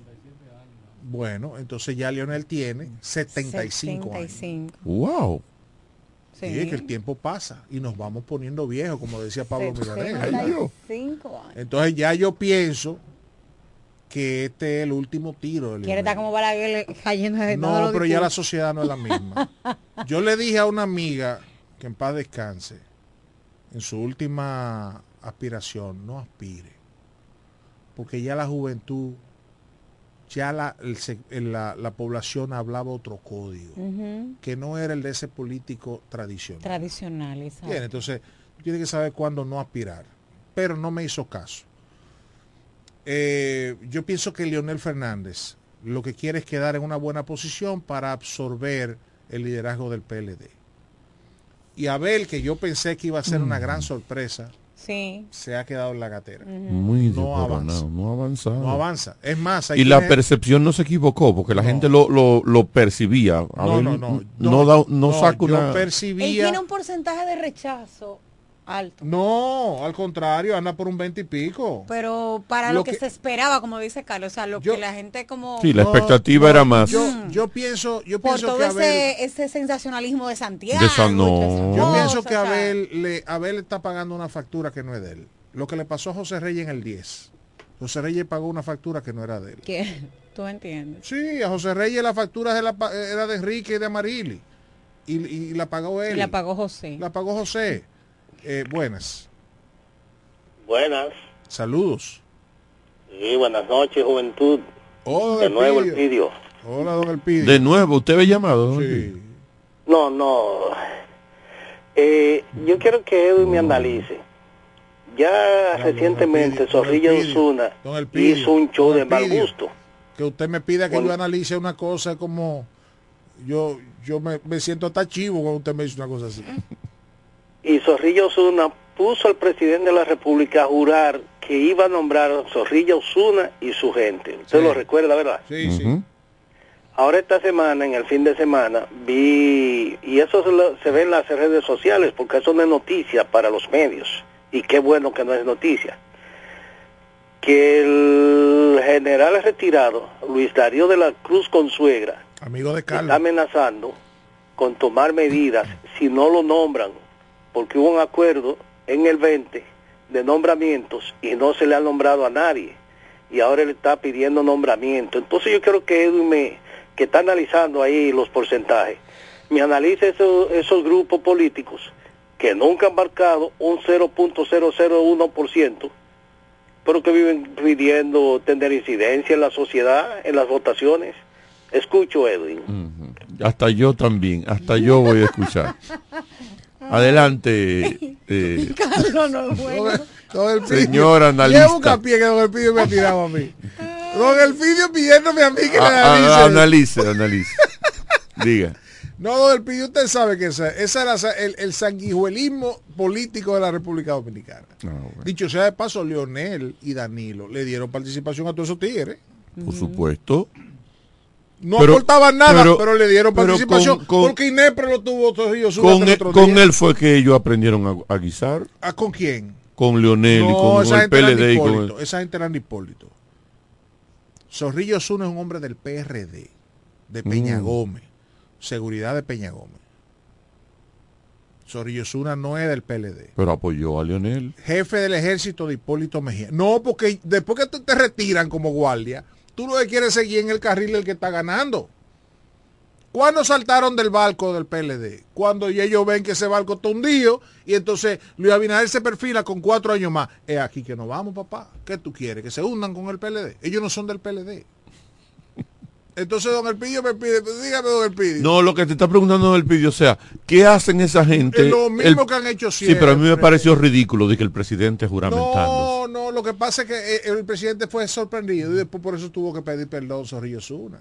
Bueno, entonces ya Leonel tiene 75 años.
75.
Wow.
Sí, es que el tiempo pasa y nos vamos poniendo viejos, como decía Pablo Milanés.
75 años.
Entonces ya yo pienso que este es el último tiro.
Quiere estar como Balaguer cayendo de
No, pero ya la sociedad no es la misma. Yo le dije a una amiga que en paz descanse, en su última aspiración, no aspire. Porque ya la juventud, ya la, el la, la población hablaba otro código, que no era el de ese político tradicional.
Tradicional, exacto.
Bien, entonces, tú tienes que saber cuándo no aspirar. Pero no me hizo caso. Eh, yo pienso que Leonel Fernández lo que quiere es quedar en una buena posición para absorber el liderazgo del PLD. Y Abel, que yo pensé que iba a ser una gran sorpresa,
Sí.
se ha quedado en la gatera.
Muy
no avanza.
no avanza.
No avanza. Es más, hay
Y la percepción no se equivocó, porque la gente lo, lo, lo percibía. A
No,
ver,
no, no,
no,
no,
da, no,
no,
saca
yo
una...
percibía-
Él tiene un porcentaje de rechazo alto.
No, al contrario, anda por un 20 y pico.
Pero para lo,
Lo
que,
que-
se esperaba, como dice Carlos, o sea, lo que la gente como...
Sí, la expectativa era más.
Yo, yo pienso, yo
por
pienso
todo
que Abel,
ese, ese sensacionalismo de Santiago.
De San- no.
Yo pienso que Abel le, Abel está pagando una factura que no es de él. Lo que le pasó a José Reyes en el 10. José Reyes pagó una factura que no era de él.
que tú entiendes.
Sí, a José Reyes la factura de la era de Enrique y de Amarili. Y, y la pagó él.
Y la pagó José.
La pagó José. Eh, buenas.
Buenas.
Saludos.
Sí, buenas noches, juventud.
Oh,
de nuevo el
Elpidio.
vídeo.
Hola, don Elpidio.
De nuevo, ¿usted había llamado?
Sí.
No, no. Eh, yo quiero que Edwin me analice. Ya recientemente Zorrilla Osuna hizo un show de mal gusto.
Que usted me pida que
Bueno.
yo analice una cosa como... Yo yo me, me siento hasta chivo cuando usted me dice una cosa así.
Y Zorrilla Osuna puso al presidente de la República a jurar que iba a nombrar a Zorrilla Osuna y su gente. Usted lo recuerda, ¿verdad?
Sí, sí.
Ahora esta semana, en el fin de semana, vi, y eso se, lo- se ve en las redes sociales, porque eso no es noticia para los medios, y qué bueno que no es noticia, que el general retirado, Luis Darío de la Cruz Consuegra,
Amigo de
está
Carlos.
amenazando con tomar medidas si no lo nombran, porque hubo un acuerdo en el 20 de nombramientos y no se le ha nombrado a nadie. Y ahora él está pidiendo nombramiento. Entonces yo creo que Edwin, me, que está analizando ahí los porcentajes, me analice esos, esos grupos políticos que nunca han marcado un 0.001%, pero que viven pidiendo tener incidencia en la sociedad, en las votaciones. Escucho, Edwin.
Hasta yo también, hasta yo voy a escuchar. Adelante, eh,
Carlos no es bueno.
Don.
Señor analista.
Llevo un capié que Don Elpidio me ha tirado a mí. Don Elpidio pidiéndome a mí que le
a- a-
analice.
analice, analice. Diga.
No, don Elpidio, usted sabe que ese, ese era el, el sanguijuelismo político de la República Dominicana. Dicho sea de paso, Leonel y Danilo le dieron participación a todos esos tigres.
Por supuesto.
No
Pero-
aportaban nada, pero,
pero-
le dieron participación
con- con-
porque Inepre lo tuvo Trujillo Suba
Con,
el
él,
otro
con
día.
él fue que ellos aprendieron a, a guisar.
¿Ah, ¿Con quién?
Con Leonel y con,
esa
el
gente era
PLD y con
Hipólito, esa gente era Hipólito. Zorrillo Osuna es un hombre del PRD, de Peña
Mm.
Gómez, seguridad de Peña Gómez. Zorrillo Osuna no es del PLD.
Pero apoyó a Leonel.
Jefe del ejército de Hipólito Mejía. No, porque después que te, te retiran como guardia, tú lo que quieres es seguir en el carril del que está ganando. ¿Cuándo saltaron del barco del PLD? Cuando ellos ven que ese barco está hundido y entonces Luis Abinader se perfila con cuatro años más. Es aquí que nos vamos, papá. ¿Qué tú quieres? Que se hundan con el PLD. Ellos no son del PLD. Entonces don Elpidio me pide, dígame don Elpidio.
No, lo que te está preguntando el pidió, o sea, ¿qué hacen esa gente?
Es lo mismo
El-
que han hecho
Sí, pero a mí me
siempre.
pareció ridículo de que el presidente juramentando.
No, no, lo que pasa es que eh, el presidente fue sorprendido y después por eso tuvo que pedir perdón Zorrillo Zuna.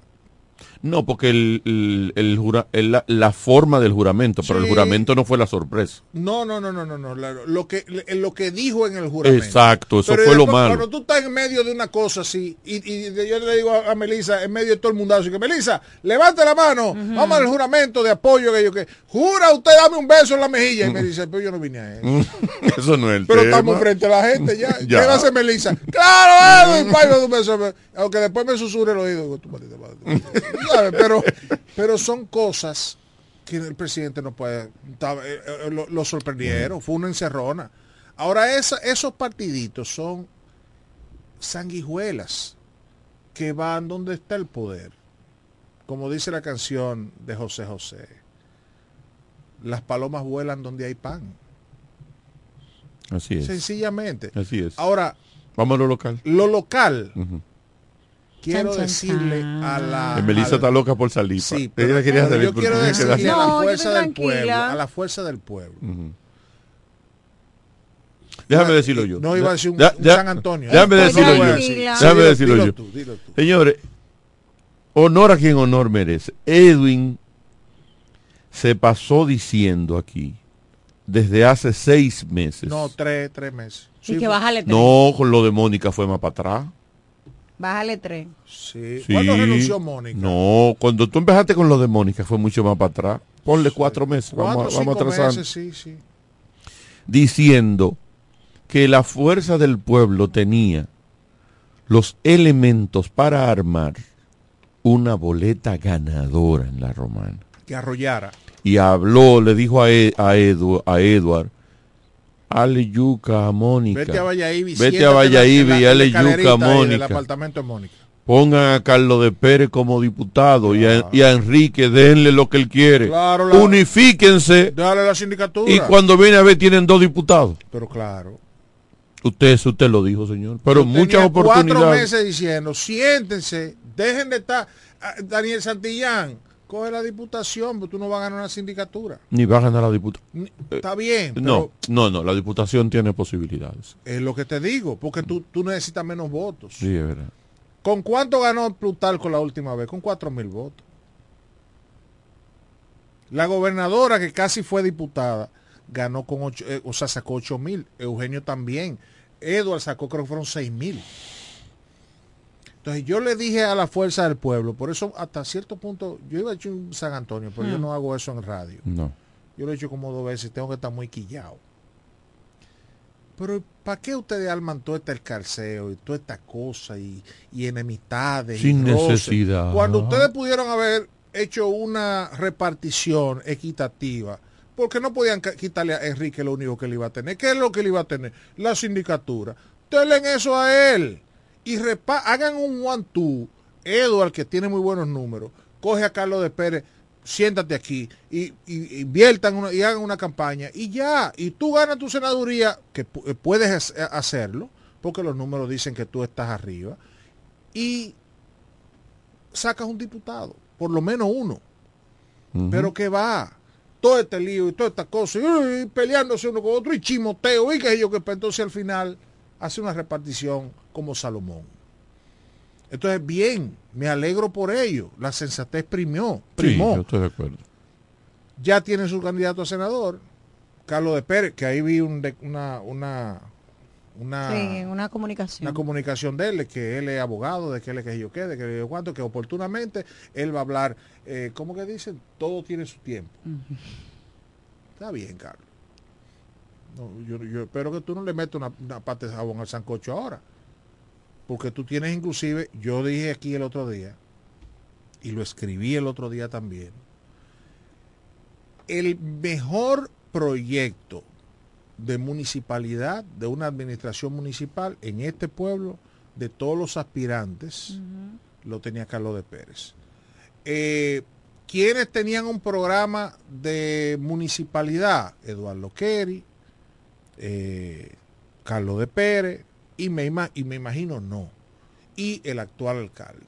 No, porque el, el- el jura- el- la, la forma del juramento, pero el juramento no fue la sorpresa.
No, no, no, no, no, no. Lo que, lo que dijo en el juramento.
Exacto, eso
Pero
fue lo malo.
Cuando tú estás en medio de una cosa así, y, y yo le digo a, a Melissa, en medio de todo el mundo, así que Melissa, levante la mano, vamos al juramento de apoyo que yo que jura usted dame un beso en la mejilla. Y me dice, pero yo no vine a eso.
Eso no es el
Pero
tema.
estamos frente a la gente ya.
Ya.
¿Qué va a hacer Melissa? ¡Claro, Edwin! Un beso. Aunque después me susurre el oído. digo, Pero, pero son cosas que el presidente no puede... eh, eh, Lo, lo sorprendieron. Fue una encerrona. Ahora, esa, esos partiditos son sanguijuelas. que van donde está el poder. Como dice la canción de José José, las palomas vuelan donde hay pan.
Así es.
Sencillamente.
Así es.
Ahora,
Vamos a lo local.
lo local. Quiero
Chan,
decirle
chan.
a la...
Que Melissa
a-
está loca por salir.
Sí, pero,
Ella quería salir,
yo
pero
quiero decirle a la fuerza del pueblo, a la fuerza del pueblo.
Déjame decirlo yo.
No iba a decir un,
Ya-
un
ya-
San Antonio.
Déjame
Estoy
decirlo yo. Déjame
dilo-
decirlo
dilo
yo.
tú, dilo tú.
Señores, honor a quien honor merece. Edwin se pasó diciendo aquí desde hace seis meses.
No, tres, tres meses.
Y que bájale tres.
No, con lo de Mónica fue más para atrás.
Bájale tres.
Sí.
Sí.
¿Cuándo renunció Mónica?
No, cuando tú empezaste con lo de Mónica fue mucho más para atrás. Ponle cuatro meses.
Cuatro,
vamos, vamos atrasando.
meses, sí, sí.
Diciendo que la fuerza del pueblo tenía los elementos para armar una boleta ganadora en la romana.
Que arrollara.
y habló, le dijo a, E- a, Edu- a Edward, hale yuca Mónica.
Vete a Valladolid.
Vete a Valladolid
escalerita
yuca Mónica.
apartamento de Mónica.
Pongan a Carlos de Pérez como diputado y, a, y a Enrique, denle lo que él quiere.
Claro, la-
Unifíquense
Dale la sindicatura.
y cuando viene a ver tienen dos diputados.
Pero claro.
Usted, usted lo dijo, señor. Pero
Yo
muchas
tenía Cuatro
oportunidades.
meses diciendo, siéntense, dejen de estar. Ah, Daniel Santillán, coge la diputación, pero tú no vas a ganar una sindicatura.
Ni va a ganar la diputación.
Ni- Está bien,
No, no, no, la diputación tiene posibilidades.
es lo que te digo, porque tú, tú necesitas menos votos.
Sí, es verdad.
¿Con cuánto ganó Plutarco la última vez? Con cuatro mil votos. La gobernadora, que casi fue diputada, ganó con ocho, eh, o sea, sacó ocho mil. Eugenio también. Edward sacó, creo que fueron seis mil. Entonces yo le dije a la fuerza del pueblo, por eso hasta cierto punto, yo iba a echar un San Antonio, pero yo
Hmm.
no hago eso en radio.
No.
Yo lo he hecho como dos veces, tengo que estar muy quillado. Pero ¿para qué ustedes arman todo este escarceo y toda esta cosa y, y enemistades?
Sin
y
necesidad.
Cuando ustedes pudieron haber hecho una repartición equitativa, porque no podían quitarle a Enrique lo único que le iba a tener? ¿Qué es lo que le iba a tener? La sindicatura. Denle eso a él y repa- hagan un one-two. Edward, que tiene muy buenos números, coge a Carlos de Pérez, siéntate aquí y, y- inviertan una- y hagan una campaña y ya, y tú ganas tu senaduría, que eh, puedes hac- hacerlo, porque los números dicen que tú estás arriba, y sacas un diputado, por lo menos uno, pero que va, todo este lío y toda esta cosa, y, y peleándose uno con otro, y chimoteo, y que yo que pues, entonces al final hace una repartición como Salomón. Entonces, bien, me alegro por ello. La sensatez primió,
Sí,
primó.
yo estoy de acuerdo.
Ya tiene su candidato a senador, Carlos de Pérez, que ahí vi un de- una, una, una,
Sí, una comunicación.
una comunicación de él, de que él es abogado, de que él es que yo qué, de que yo cuánto, que oportunamente él va a hablar, eh, ¿cómo que dicen? Todo tiene su tiempo. Está bien, Carlos. No, yo, yo espero que tú no le metas una, una parte de jabón al sancocho ahora. Porque tú tienes inclusive, yo dije aquí el otro día, y lo escribí el otro día también, el mejor proyecto de municipalidad, de una administración municipal en este pueblo, de todos los aspirantes, lo tenía Carlos de Pérez. Eh, ¿Quiénes tenían un programa de municipalidad? Eduardo Kerry, eh, Carlos de Pérez, y me, y me imagino no. Y el actual alcalde,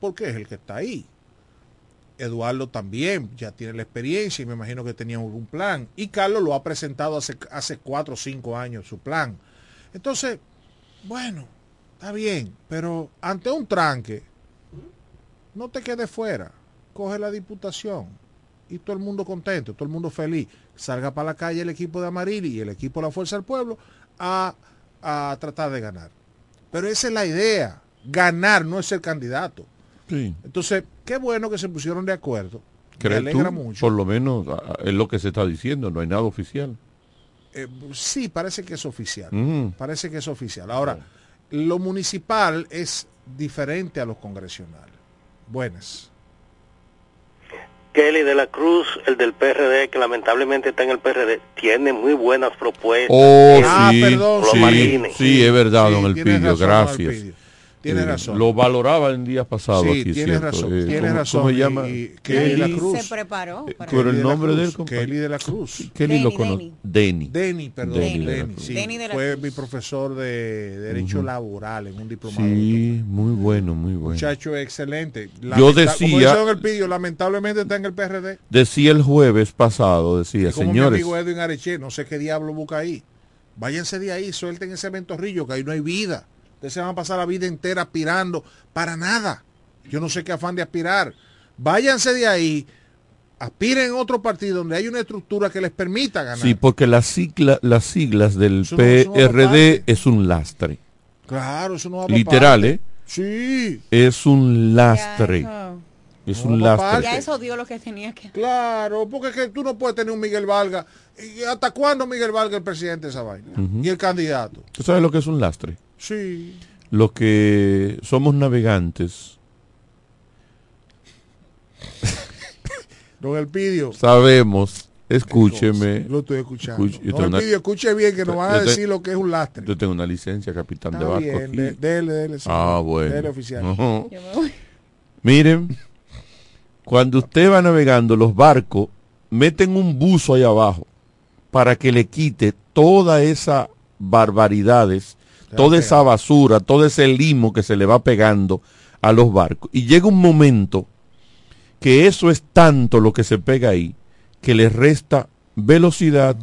porque es el que está ahí. Eduardo también ya tiene la experiencia y me imagino que tenía algún plan. Y Carlos lo ha presentado hace, hace cuatro o cinco años su plan. Entonces, bueno, está bien, pero ante un tranque, no te quedes fuera. Coge la diputación y todo el mundo contento, todo el mundo feliz. Salga para la calle el equipo de Amarili y el equipo de la Fuerza del Pueblo a, a tratar de ganar. Pero esa es la idea. Ganar no es ser candidato.
Sí.
Entonces, qué bueno que se pusieron de acuerdo. Me
¿Crees
alegra
tú?
mucho.
Por lo menos es lo que se está diciendo, no hay nada oficial.
Eh, sí, parece que es oficial. Parece que es oficial. Ahora, lo municipal es diferente a los congresionales. Buenas.
Kelly de la Cruz, el del PRD, que lamentablemente está en el PRD, tiene muy buenas propuestas.
Oh,
Ah,
sí,
perdón,
Los
sí, es verdad,
Sí,
don Elpidio,
razón, don
gracias.
Elpidio. Tienes
Eh,
razón.
Lo valoraba en días pasados.
Sí,
¿cierto?
razón,
Eh,
tienes
¿cómo-
razón.
¿Cómo se llama?
y Kelly de la Cruz.
Se preparó. para-
Pero el
de
nombre de él,
Cruz. Kelly de la Cruz.
Kelly lo conoce. Denny.
Denny, perdón.
Denny
Denny,
de la Cruz.
sí.
Denny de la
Fue
Cruz.
mi profesor de Derecho. Laboral en un diplomado.
Sí, muy bueno, muy bueno.
Muchacho excelente.
Yo
Lamenta- Como
decía-
Don Elpidio, lamentablemente está en el PRD.
Decía el jueves pasado, decía,
como
señores,
mi amigo Edwin Areche, no sé qué diablo busca ahí. Váyanse de ahí, suelten ese ventorrillo, que ahí no hay vida. Ustedes se van a pasar la vida entera aspirando para nada. Yo no sé qué afán de aspirar. Váyanse de ahí, aspiren en otro partido donde hay una estructura que les permita ganar.
sí, porque las sigla- las siglas del
Eso no- eso no va
PRD es un lastre.
Claro, eso no va pa'
Literal,
parte.
¿eh?
Sí.
Es un lastre.
Ya,
Es
No
un lastre.
Ya eso dio lo que tenía que.
Claro, porque es que tú no puedes tener un Miguel Valga. ¿Y hasta cuándo Miguel Valga es el presidente de esa vaina?
Ujú.
Y el candidato.
¿Tú sabes lo que es un lastre?
Sí.
Los que somos navegantes
Don Elpidio.
sabemos, escúcheme.
Lo estoy escuchando.
yo
Don
una-
Elpidio, escuche bien que nos van a decir lo que es un lastre.
Yo tengo una licencia capitán de barco
bien,
aquí.
de- dele, dele, señor.
Ah, bueno.
Dele, oficial.
Ujú.
Yo me voy.
Miren, cuando usted va navegando, los barcos meten un buzo ahí abajo para que le quite toda esa barbaridades, toda esa basura, todo ese limo que se le va pegando a los barcos. Y llega un momento que eso es tanto lo que se pega ahí, que le resta velocidad,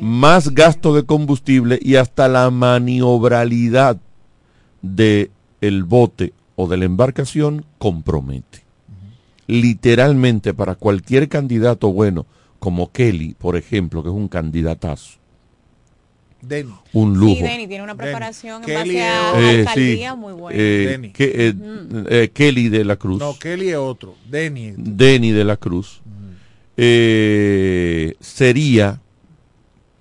más gasto de combustible y hasta la maniobralidad de el bote o de la embarcación compromete. Literalmente para cualquier candidato bueno, como Kelly, por ejemplo, que es un candidatazo,
Denny.
un lujo.
Sí, Denny tiene una preparación en
Kelly
base a
Eh,
alcaldía
sí,
muy buena.
eh,
Denny.
que- eh, eh, Kelly de la Cruz.
No, Kelly es otro. Denny.
Denny de la Cruz. eh, sería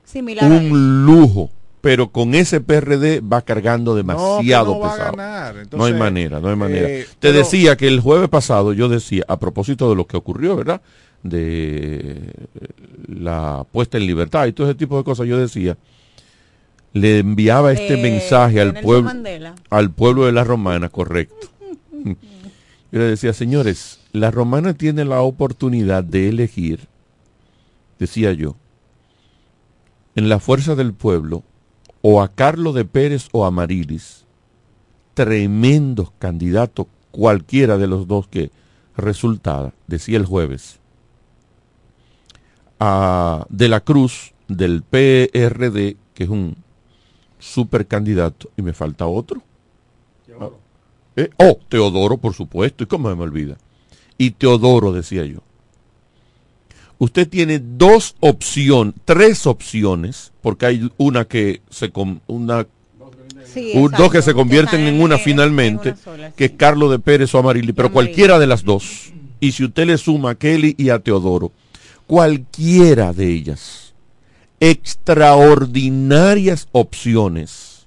Similar
un lujo, pero con ese PRD va cargando demasiado
no va a
pesado.
ganar.
no hay
Entonces,
manera, no hay manera.
eh,
Te
pero-
decía que el jueves pasado yo decía, a propósito de lo que ocurrió, ¿verdad? De la puesta en libertad y todo ese tipo de cosas, yo decía, le enviaba este
De-
mensaje al pueblo,
Mandela.
al pueblo de la romana, correcto. Yo le decía, señores, la romana tiene la oportunidad de elegir, decía yo, en la fuerza del pueblo, o a Carlos de Pérez o a Marilis, tremendos candidatos, cualquiera de los dos que resultara, decía el jueves, a De la Cruz del PRD, que es un super candidato, y me falta otro. Eh, oh, Teodoro, por supuesto, y cómo se me olvida. Y Teodoro, decía yo. Usted tiene dos opciones, tres opciones, porque hay una que se con, una
Sí,
un-
exacto,
dos que se convierten en una
en
finalmente,
una sola,
que es Carlos de Pérez o Amarili, pero cualquiera de las dos. Y si usted le suma a Kelly y a Teodoro, cualquiera de ellas, extraordinarias opciones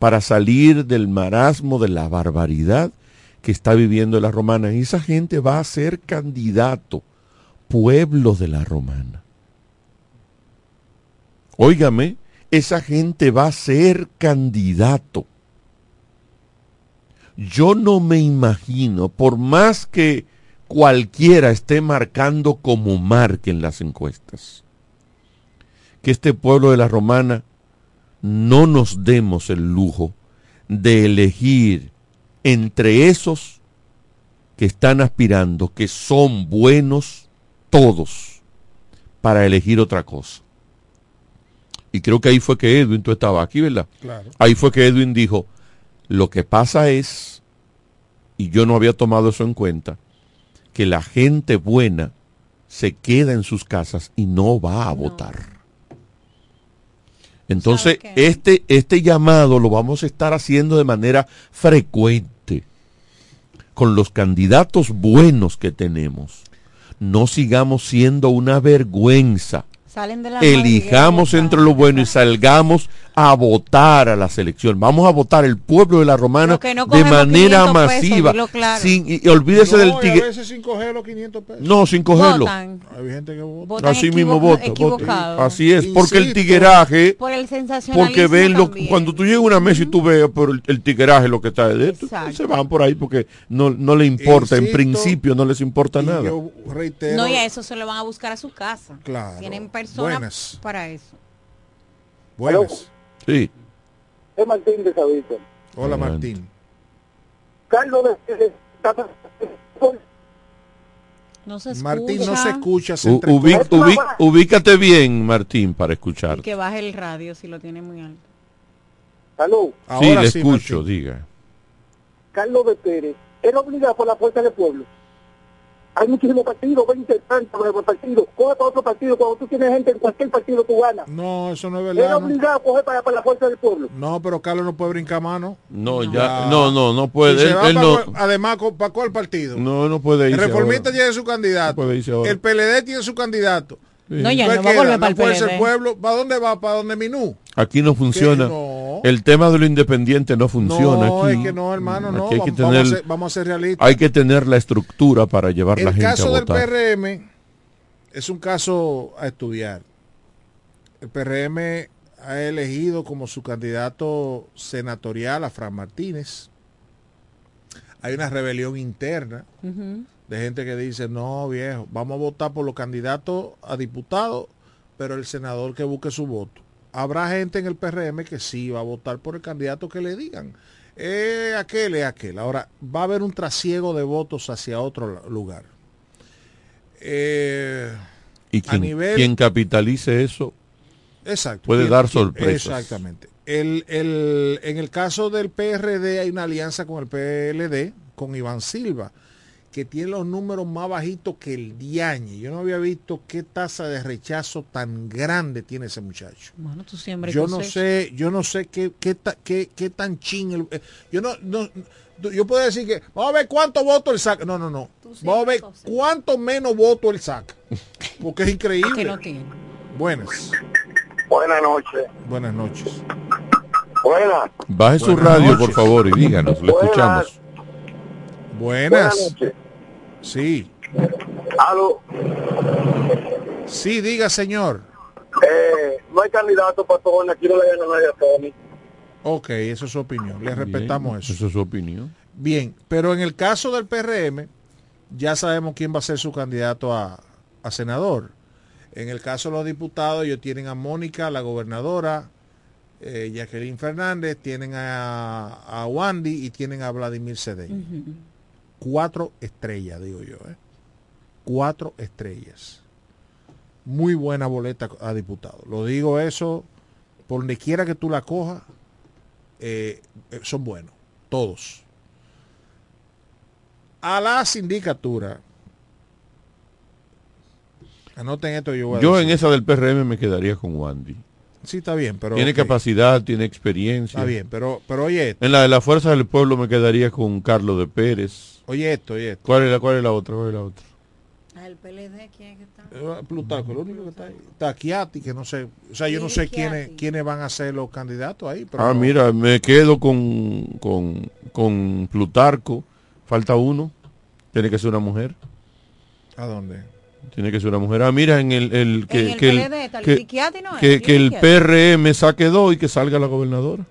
para salir del marasmo de la barbaridad que está viviendo la romana. Y esa gente va a ser candidato, pueblo de la romana. Óigame, esa gente va a ser candidato. Yo no me imagino, por más que cualquiera esté marcando como marquen las encuestas, que este pueblo de la romana no nos demos el lujo de elegir entre esos que están aspirando, que son buenos todos, para elegir otra cosa. Y creo que ahí fue que Edwin, tú estabas aquí, ¿verdad?
Claro.
Ahí fue que Edwin dijo, lo que pasa es, y yo no había tomado eso en cuenta, que la gente buena se queda en sus casas y no va a votar. Entonces, este, este llamado lo vamos a estar haciendo de manera frecuente con los candidatos buenos que tenemos. No sigamos siendo una vergüenza
Salen de la
elijamos entre lo bueno y salgamos a votar a la selección. Vamos a votar el pueblo de la Romana
no
de manera
500 pesos,
masiva.
claro.
sin, y, y olvídese del
No, a
tigre.
veces sin coger los 500 pesos.
No, sin cogerlo.
Votan.
Hay gente que vota.
Votan
Así mismo vota. Así es, porque el tigueraje,
Por el sensacionalismo
porque ven lo, cuando tú llegas a una mesa y tú ves por el, el tigueraje lo que está de esto,
Exacto.
se van por ahí porque no, no le importa, en principio no les importa
Y
nada.
yo reitero.
No, y a eso se lo van a buscar a su casa.
Claro.
Tienen personas
Buenas.
para eso.
Buenas.
Sí.
Es Martín de Sabito.
Hola. Martín.
Carlos de...
No se escucha.
Martín no se escucha. se
U-
entrecorta.
ubi- ubi- ubícate bien, Martín, para escuchar.
Que baje el radio si lo tiene muy alto.
Sí,
Ahora
le
sí,
escucho,
Martín.
diga.
Carlos de Pérez era obligado por la fuerza del pueblo. Hay muchísimos partidos, 20 tantos de partidos. Coge para otro partido. Cuando tú tienes gente en cualquier partido, tú ganas.
No, eso no es
Era
verdad. ¿no?
obligado a coger para, para la fuerza del pueblo.
No, pero Carlos no puede brincar mano.
No,
Ya.
ya, no, no, no
Si
puede.
se
Él,
va
él
pa'
no,
cuál- además, ¿para cuál partido?
no, no puede
el
irse
reformista
ahora.
tiene su candidato.
No puede irse ahora.
El PLD tiene su candidato.
Sí.
No, ya
¿Cuál
no va a volver para
La
el
fuerza del
PLD.
pueblo. ¿Para dónde va? ¿Para dónde Minú?
Aquí no funciona.
no.
El tema de lo independiente no funciona
no,
aquí.
es que no, hermano, no.
Hay que
Vamos, vamos a
tener,
ser, vamos a ser realistas.
hay que tener la estructura para llevar la
El
gente a
caso del
votar.
PRM es un caso a estudiar. El PRM ha elegido como su candidato senatorial a Fran Martínez. Hay una rebelión interna de gente que dice, no viejo, vamos a votar por los candidatos a diputados, pero el senador que busque su voto. Habrá gente en el PRM que sí va a votar por el candidato que le digan. Eh, aquel es aquel. Ahora, va a haber un trasiego de votos hacia otro lugar. Eh,
y
a
quien,
nivel-
quien capitalice eso,
exacto.
Puede
¿Quién-
dar sorpresas.
Exactamente. El, el- en el caso del PRD hay una alianza con el PLD, con Iván Silva, que tiene los números más bajitos que el Diañe. Yo no había visto qué tasa de rechazo tan grande tiene ese muchacho.
Bueno, tú siempre
Yo no sé, yo no sé qué, qué, qué, qué tan ching. el- eh, yo no, no, yo puedo decir que vamos a ver cuántos votos él saca. No, no, no. Vamos a ver cuánto menos votos él saca. Porque es increíble.
Que no tiene.
Buenas,
Buenas noches.
buenas noches.
Buenas.
baje su
Buenas
radio,
noches.
por favor, y díganos,
Buenas.
escuchamos.
Buenas.
noches.
Sí,
Aló.
sí, diga señor.
Eh, no hay candidato para Tony. Aquí no le gana nadie a Tony.
Ok, eso es su opinión. Le respetamos eso.
Esa es su opinión.
Bien, pero en el caso del PRM, ya sabemos quién va a ser su candidato a, a senador. En el caso de los diputados, ellos tienen a Mónica, la gobernadora, eh, Jacqueline Fernández, tienen a, a Wandy y tienen a Vladimir Cedén. Cuatro estrellas, digo yo. ¿eh? Cuatro estrellas. Muy buena boleta a diputado. Lo digo eso, por donde quiera que tú la cojas, eh, eh, son buenos. Todos. A la sindicatura. Anoten esto, yo voy a
Yo
decir.
en esa del PRM me quedaría con Wandy.
Sí, está bien, pero.
tiene capacidad, tiene experiencia.
Está bien, pero, pero oye esto.
En la de la Fuerza del Pueblo me quedaría con Carlos de Pérez.
Oye esto, oye esto.
¿Cuál es la, cuál es la otra? ¿Cuál es la otra?
Ah, el PLD, ¿quién es que está?
Eh, Plutarco, el único que está ahí. Está Chiati, que no sé. O sea, yo no sé quiénes, quiénes van a ser los candidatos ahí. Pero
Ah,
no-
mira, me quedo con, con, con Plutarco. Falta uno. Tiene que ser una mujer.
¿A dónde?
Tiene que ser una mujer. Ah, mira, en el, el que,
En el
que
PLD
que-
Chiquiati, ¿no es?
que-
¿Quién
que
es
el? PRM saque dos y que salga la gobernadora.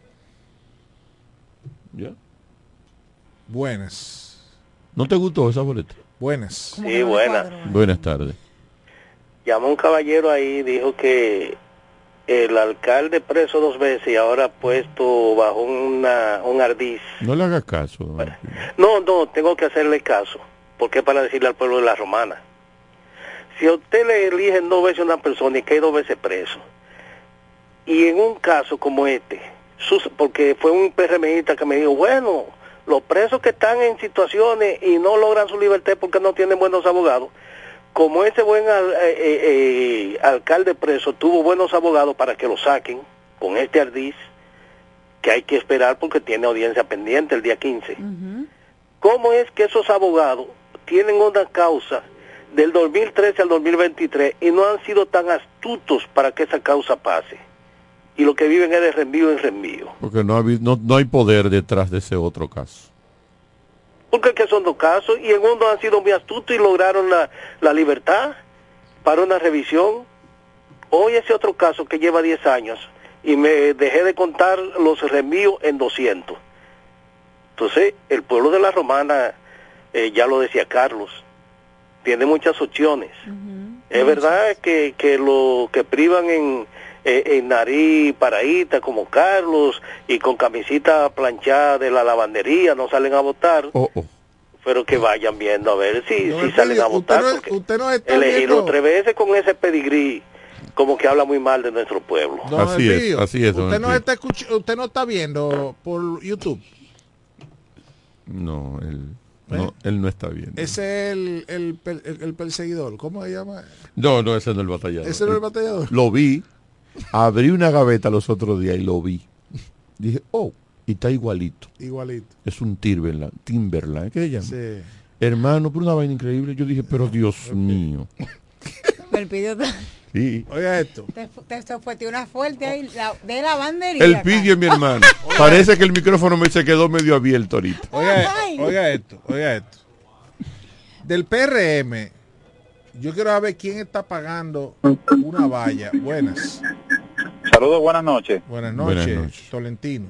¿Ya?
Buenas.
¿No te gustó esa boleta?
Buenas.
Sí,
que no le
buena.
cuadro, ¿eh?
Buenas tardes.
Llamó un caballero ahí, dijo que el alcalde preso dos veces y ahora puesto bajo una, un ardiz.
No le hagas caso.
No, no, tengo que hacerle caso, porque es para decirle al pueblo de la romana. Si a usted le eligen dos veces a una persona y cae dos veces preso, y en un caso como este, sus- porque fue un PRMista que me dijo, bueno, los presos que están en situaciones y no logran su libertad porque no tienen buenos abogados, como ese buen al- eh, eh, eh, alcalde preso tuvo buenos abogados para que lo saquen con este ardiz, que hay que esperar porque tiene audiencia pendiente el día 15.
Ujú.
¿Cómo es que esos abogados tienen una causa del 2013 al 2023 y no han sido tan astutos para que esa causa pase? Y lo que viven es de reenvío en reenvío.
Porque no, ha habi- no, no hay poder detrás de ese otro caso.
Porque es que son dos casos y en uno han sido muy astutos y lograron la, la libertad para una revisión. Hoy ese otro caso que lleva 10 años y me dejé de contar los reenvíos en 200. Entonces, el pueblo de la Romana, eh, ya lo decía Carlos, tiene muchas opciones. Es verdad que, que lo que privan en, eh, en nariz paradita como Carlos y con camisita planchada de la lavandería no salen a votar,
Oh,
pero que vayan viendo a ver si, si salen a votar.
usted no-
porque
usted no está
elegirlo
viendo-
tres veces con ese pedigrí como que habla muy mal de nuestro pueblo.
Don
Así es, así es,
Usted no, está escuch- usted no está viendo por YouTube.
No, él no, él no está bien.
Ese es el, el, el- el perseguidor. ¿Cómo se llama?
No, no, ese no es el batallador.
¿Ese no es el batallador?
Lo vi, abrí una gaveta los otros días y lo vi. Dije, oh, y está igualito.
Igualito.
Es un Timberland. Timberland, ¿qué se llama?
Sí.
Hermano, por una vaina increíble. Yo dije, pero Dios mío.
El pidió
Sí.
Oiga esto.
te, te fue una fuerte ahí la- de lavandería.
El pidió mi hermano. Parece que el micrófono me se quedó medio abierto ahorita.
Oiga, oiga esto, oiga esto. Del PRM, yo quiero saber quién está pagando una valla. Buenas.
Saludos, buenas noches.
Buenas
Buenas
noches. Tolentino.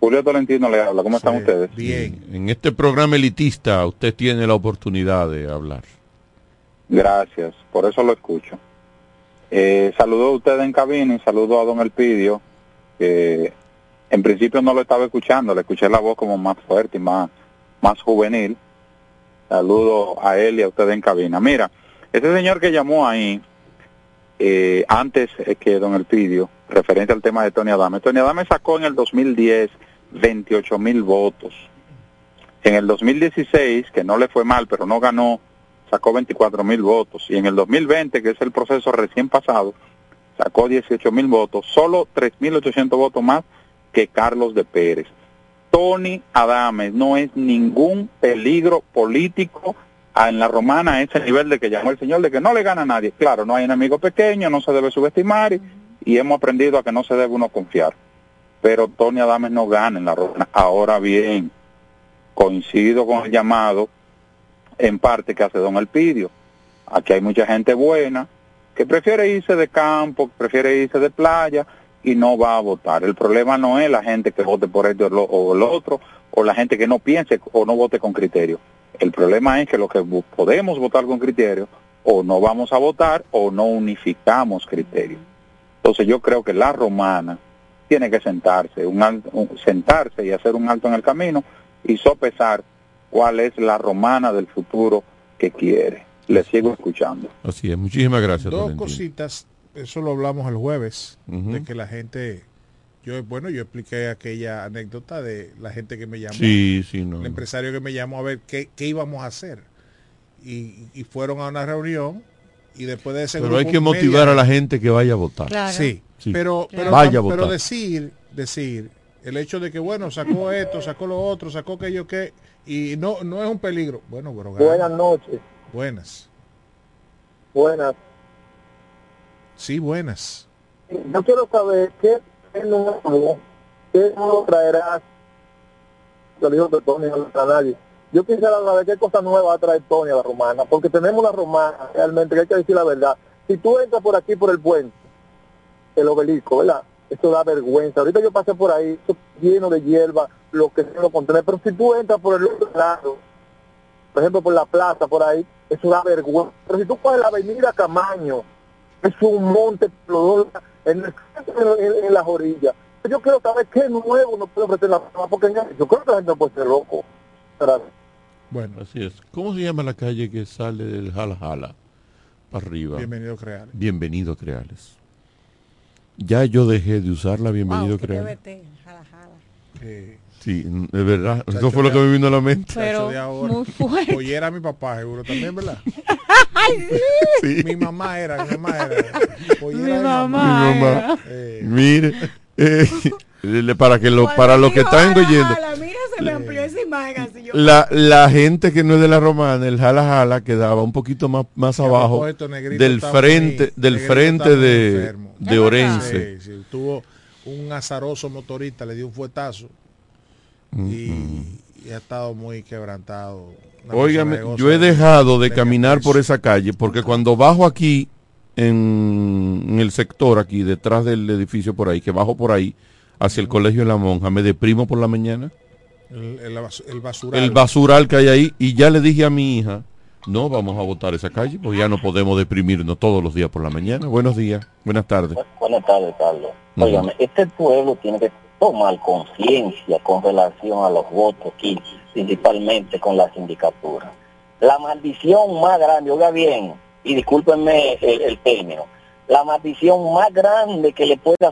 Julio Tolentino le habla. ¿Cómo están ustedes?
Bien.
En este programa elitista usted tiene la oportunidad de hablar.
Gracias, por eso lo escucho. Eh, saludo a ustedes en cabina y saludo a don Elpidio, que en principio no lo estaba escuchando, le escuché la voz como más fuerte y más, más juvenil. Saludo a él y a ustedes en cabina. Mira, ese señor que llamó ahí, eh, antes eh, que don Elpidio, referente al tema de Tony Adame. Tony Adame sacó en el 2010 28 mil votos. En el 2016, que no le fue mal, pero no ganó, sacó 24 mil votos. Y en el 2020, que es el proceso recién pasado, sacó 18 mil votos, solo 3.800 votos más que Carlos de Pérez. Tony Adames no es ningún peligro político en la romana ese nivel de que llamó el señor de que no le gana a nadie. Claro, no hay enemigo pequeño, no se debe subestimar y, hemos aprendido a que no se debe uno confiar. Pero Tony Adames no gana en la romana. Ahora bien, coincido con el llamado en parte que hace don Elpidio. Aquí hay mucha gente buena que prefiere irse de campo, que prefiere irse de playa y no va a votar. El problema no es la gente que vote por esto o el otro, o la gente que no piense o no vote con criterio. El problema es que los que podemos votar con criterio, o no vamos a votar o no unificamos criterio. Entonces yo creo que la romana tiene que sentarse, un al- un- sentarse y hacer un alto en el camino y sopesar cuál es la romana del futuro que quiere. Le sigo escuchando.
Así es. Muchísimas gracias,
Dos cositas, eso lo hablamos el jueves, de que la gente, yo bueno, yo expliqué aquella anécdota de la gente que me llamó,
Sí, sí, no.
el empresario que me llamó a ver qué, qué íbamos a hacer. Y, y fueron a una reunión y después de ese
Pero hay que
media-
motivar a la gente que vaya a votar.
Sí, pero, pero,
Vaya a
pero
votar.
decir, decir, el hecho de que bueno, sacó esto, sacó lo otro, sacó aquello que, y no, no es un peligro. Bueno, pero gana.
Buenas noches.
Buenas.
Buenas.
Sí, buenas.
Yo quiero saber qué nuevo, qué nuevo traerás. Digo que Tony no a nadie. Yo quisiera saber qué cosa nueva va a traer Tony a la romana, porque tenemos una romana realmente, que hay que decir la verdad. Si tú entras por aquí por el puente, el obelisco, ¿verdad? Eso da vergüenza. Ahorita yo pasé por ahí, eso lleno de hierba, lo que sea lo contener. Pero si tú entras por el otro lado, por ejemplo, por la plaza, por ahí, eso da vergüenza. Pero si tú coges la avenida Camaño, es un monte en, el en, en las orillas. Yo quiero saber qué nuevo nos puede ofrecer la Romana, porque yo creo que la gente no puede ser loco. Gracias.
Bueno, así es. ¿Cómo se llama la calle que sale del Jala Jala para arriba?
Bienvenido Creales.
Bienvenido Creales. Ya yo dejé de usar la Bienvenido
Wow,
Creales.
TBT, jala, jala.
Eh,
Sí, es verdad. Eso fue lo que me vino a la mente.
Pero
de ahora.
muy fuerte.
Oye, era mi papá, seguro también, ¿verdad?
Ay, sí.
Sí.
Mi mamá era, mi mamá era. Oye,
Mi
era mi
mamá
Mi mamá.
Eh,
Mire, eh, para que lo, para los que están oyendo. La, la gente que no es de la romana, el jala jala, quedaba un poquito más, más abajo del frente, del
Negrito
frente de, de Orense.
Sí, sí, tuvo un azaroso motorista, le dio un fuetazo y, y ha estado muy quebrantado.
Óigame, yo he dejado de
de
caminar por esa calle porque cuando bajo aquí en, en el sector aquí detrás del edificio por ahí, que bajo por ahí hacia el colegio de la monja, me deprimo por la mañana.
El, el, bas- el basural.
El basural que hay ahí y ya le dije a mi hija, no vamos a votar esa calle, pues ya no podemos deprimirnos todos los días por la mañana. Buenos días, buenas tardes.
Buenas tardes, Carlos. Óigame, este pueblo tiene que tomar conciencia con relación a los votos aquí, principalmente con la sindicatura. La maldición más grande, oiga bien, y discúlpenme el, el término, la maldición más grande que le puede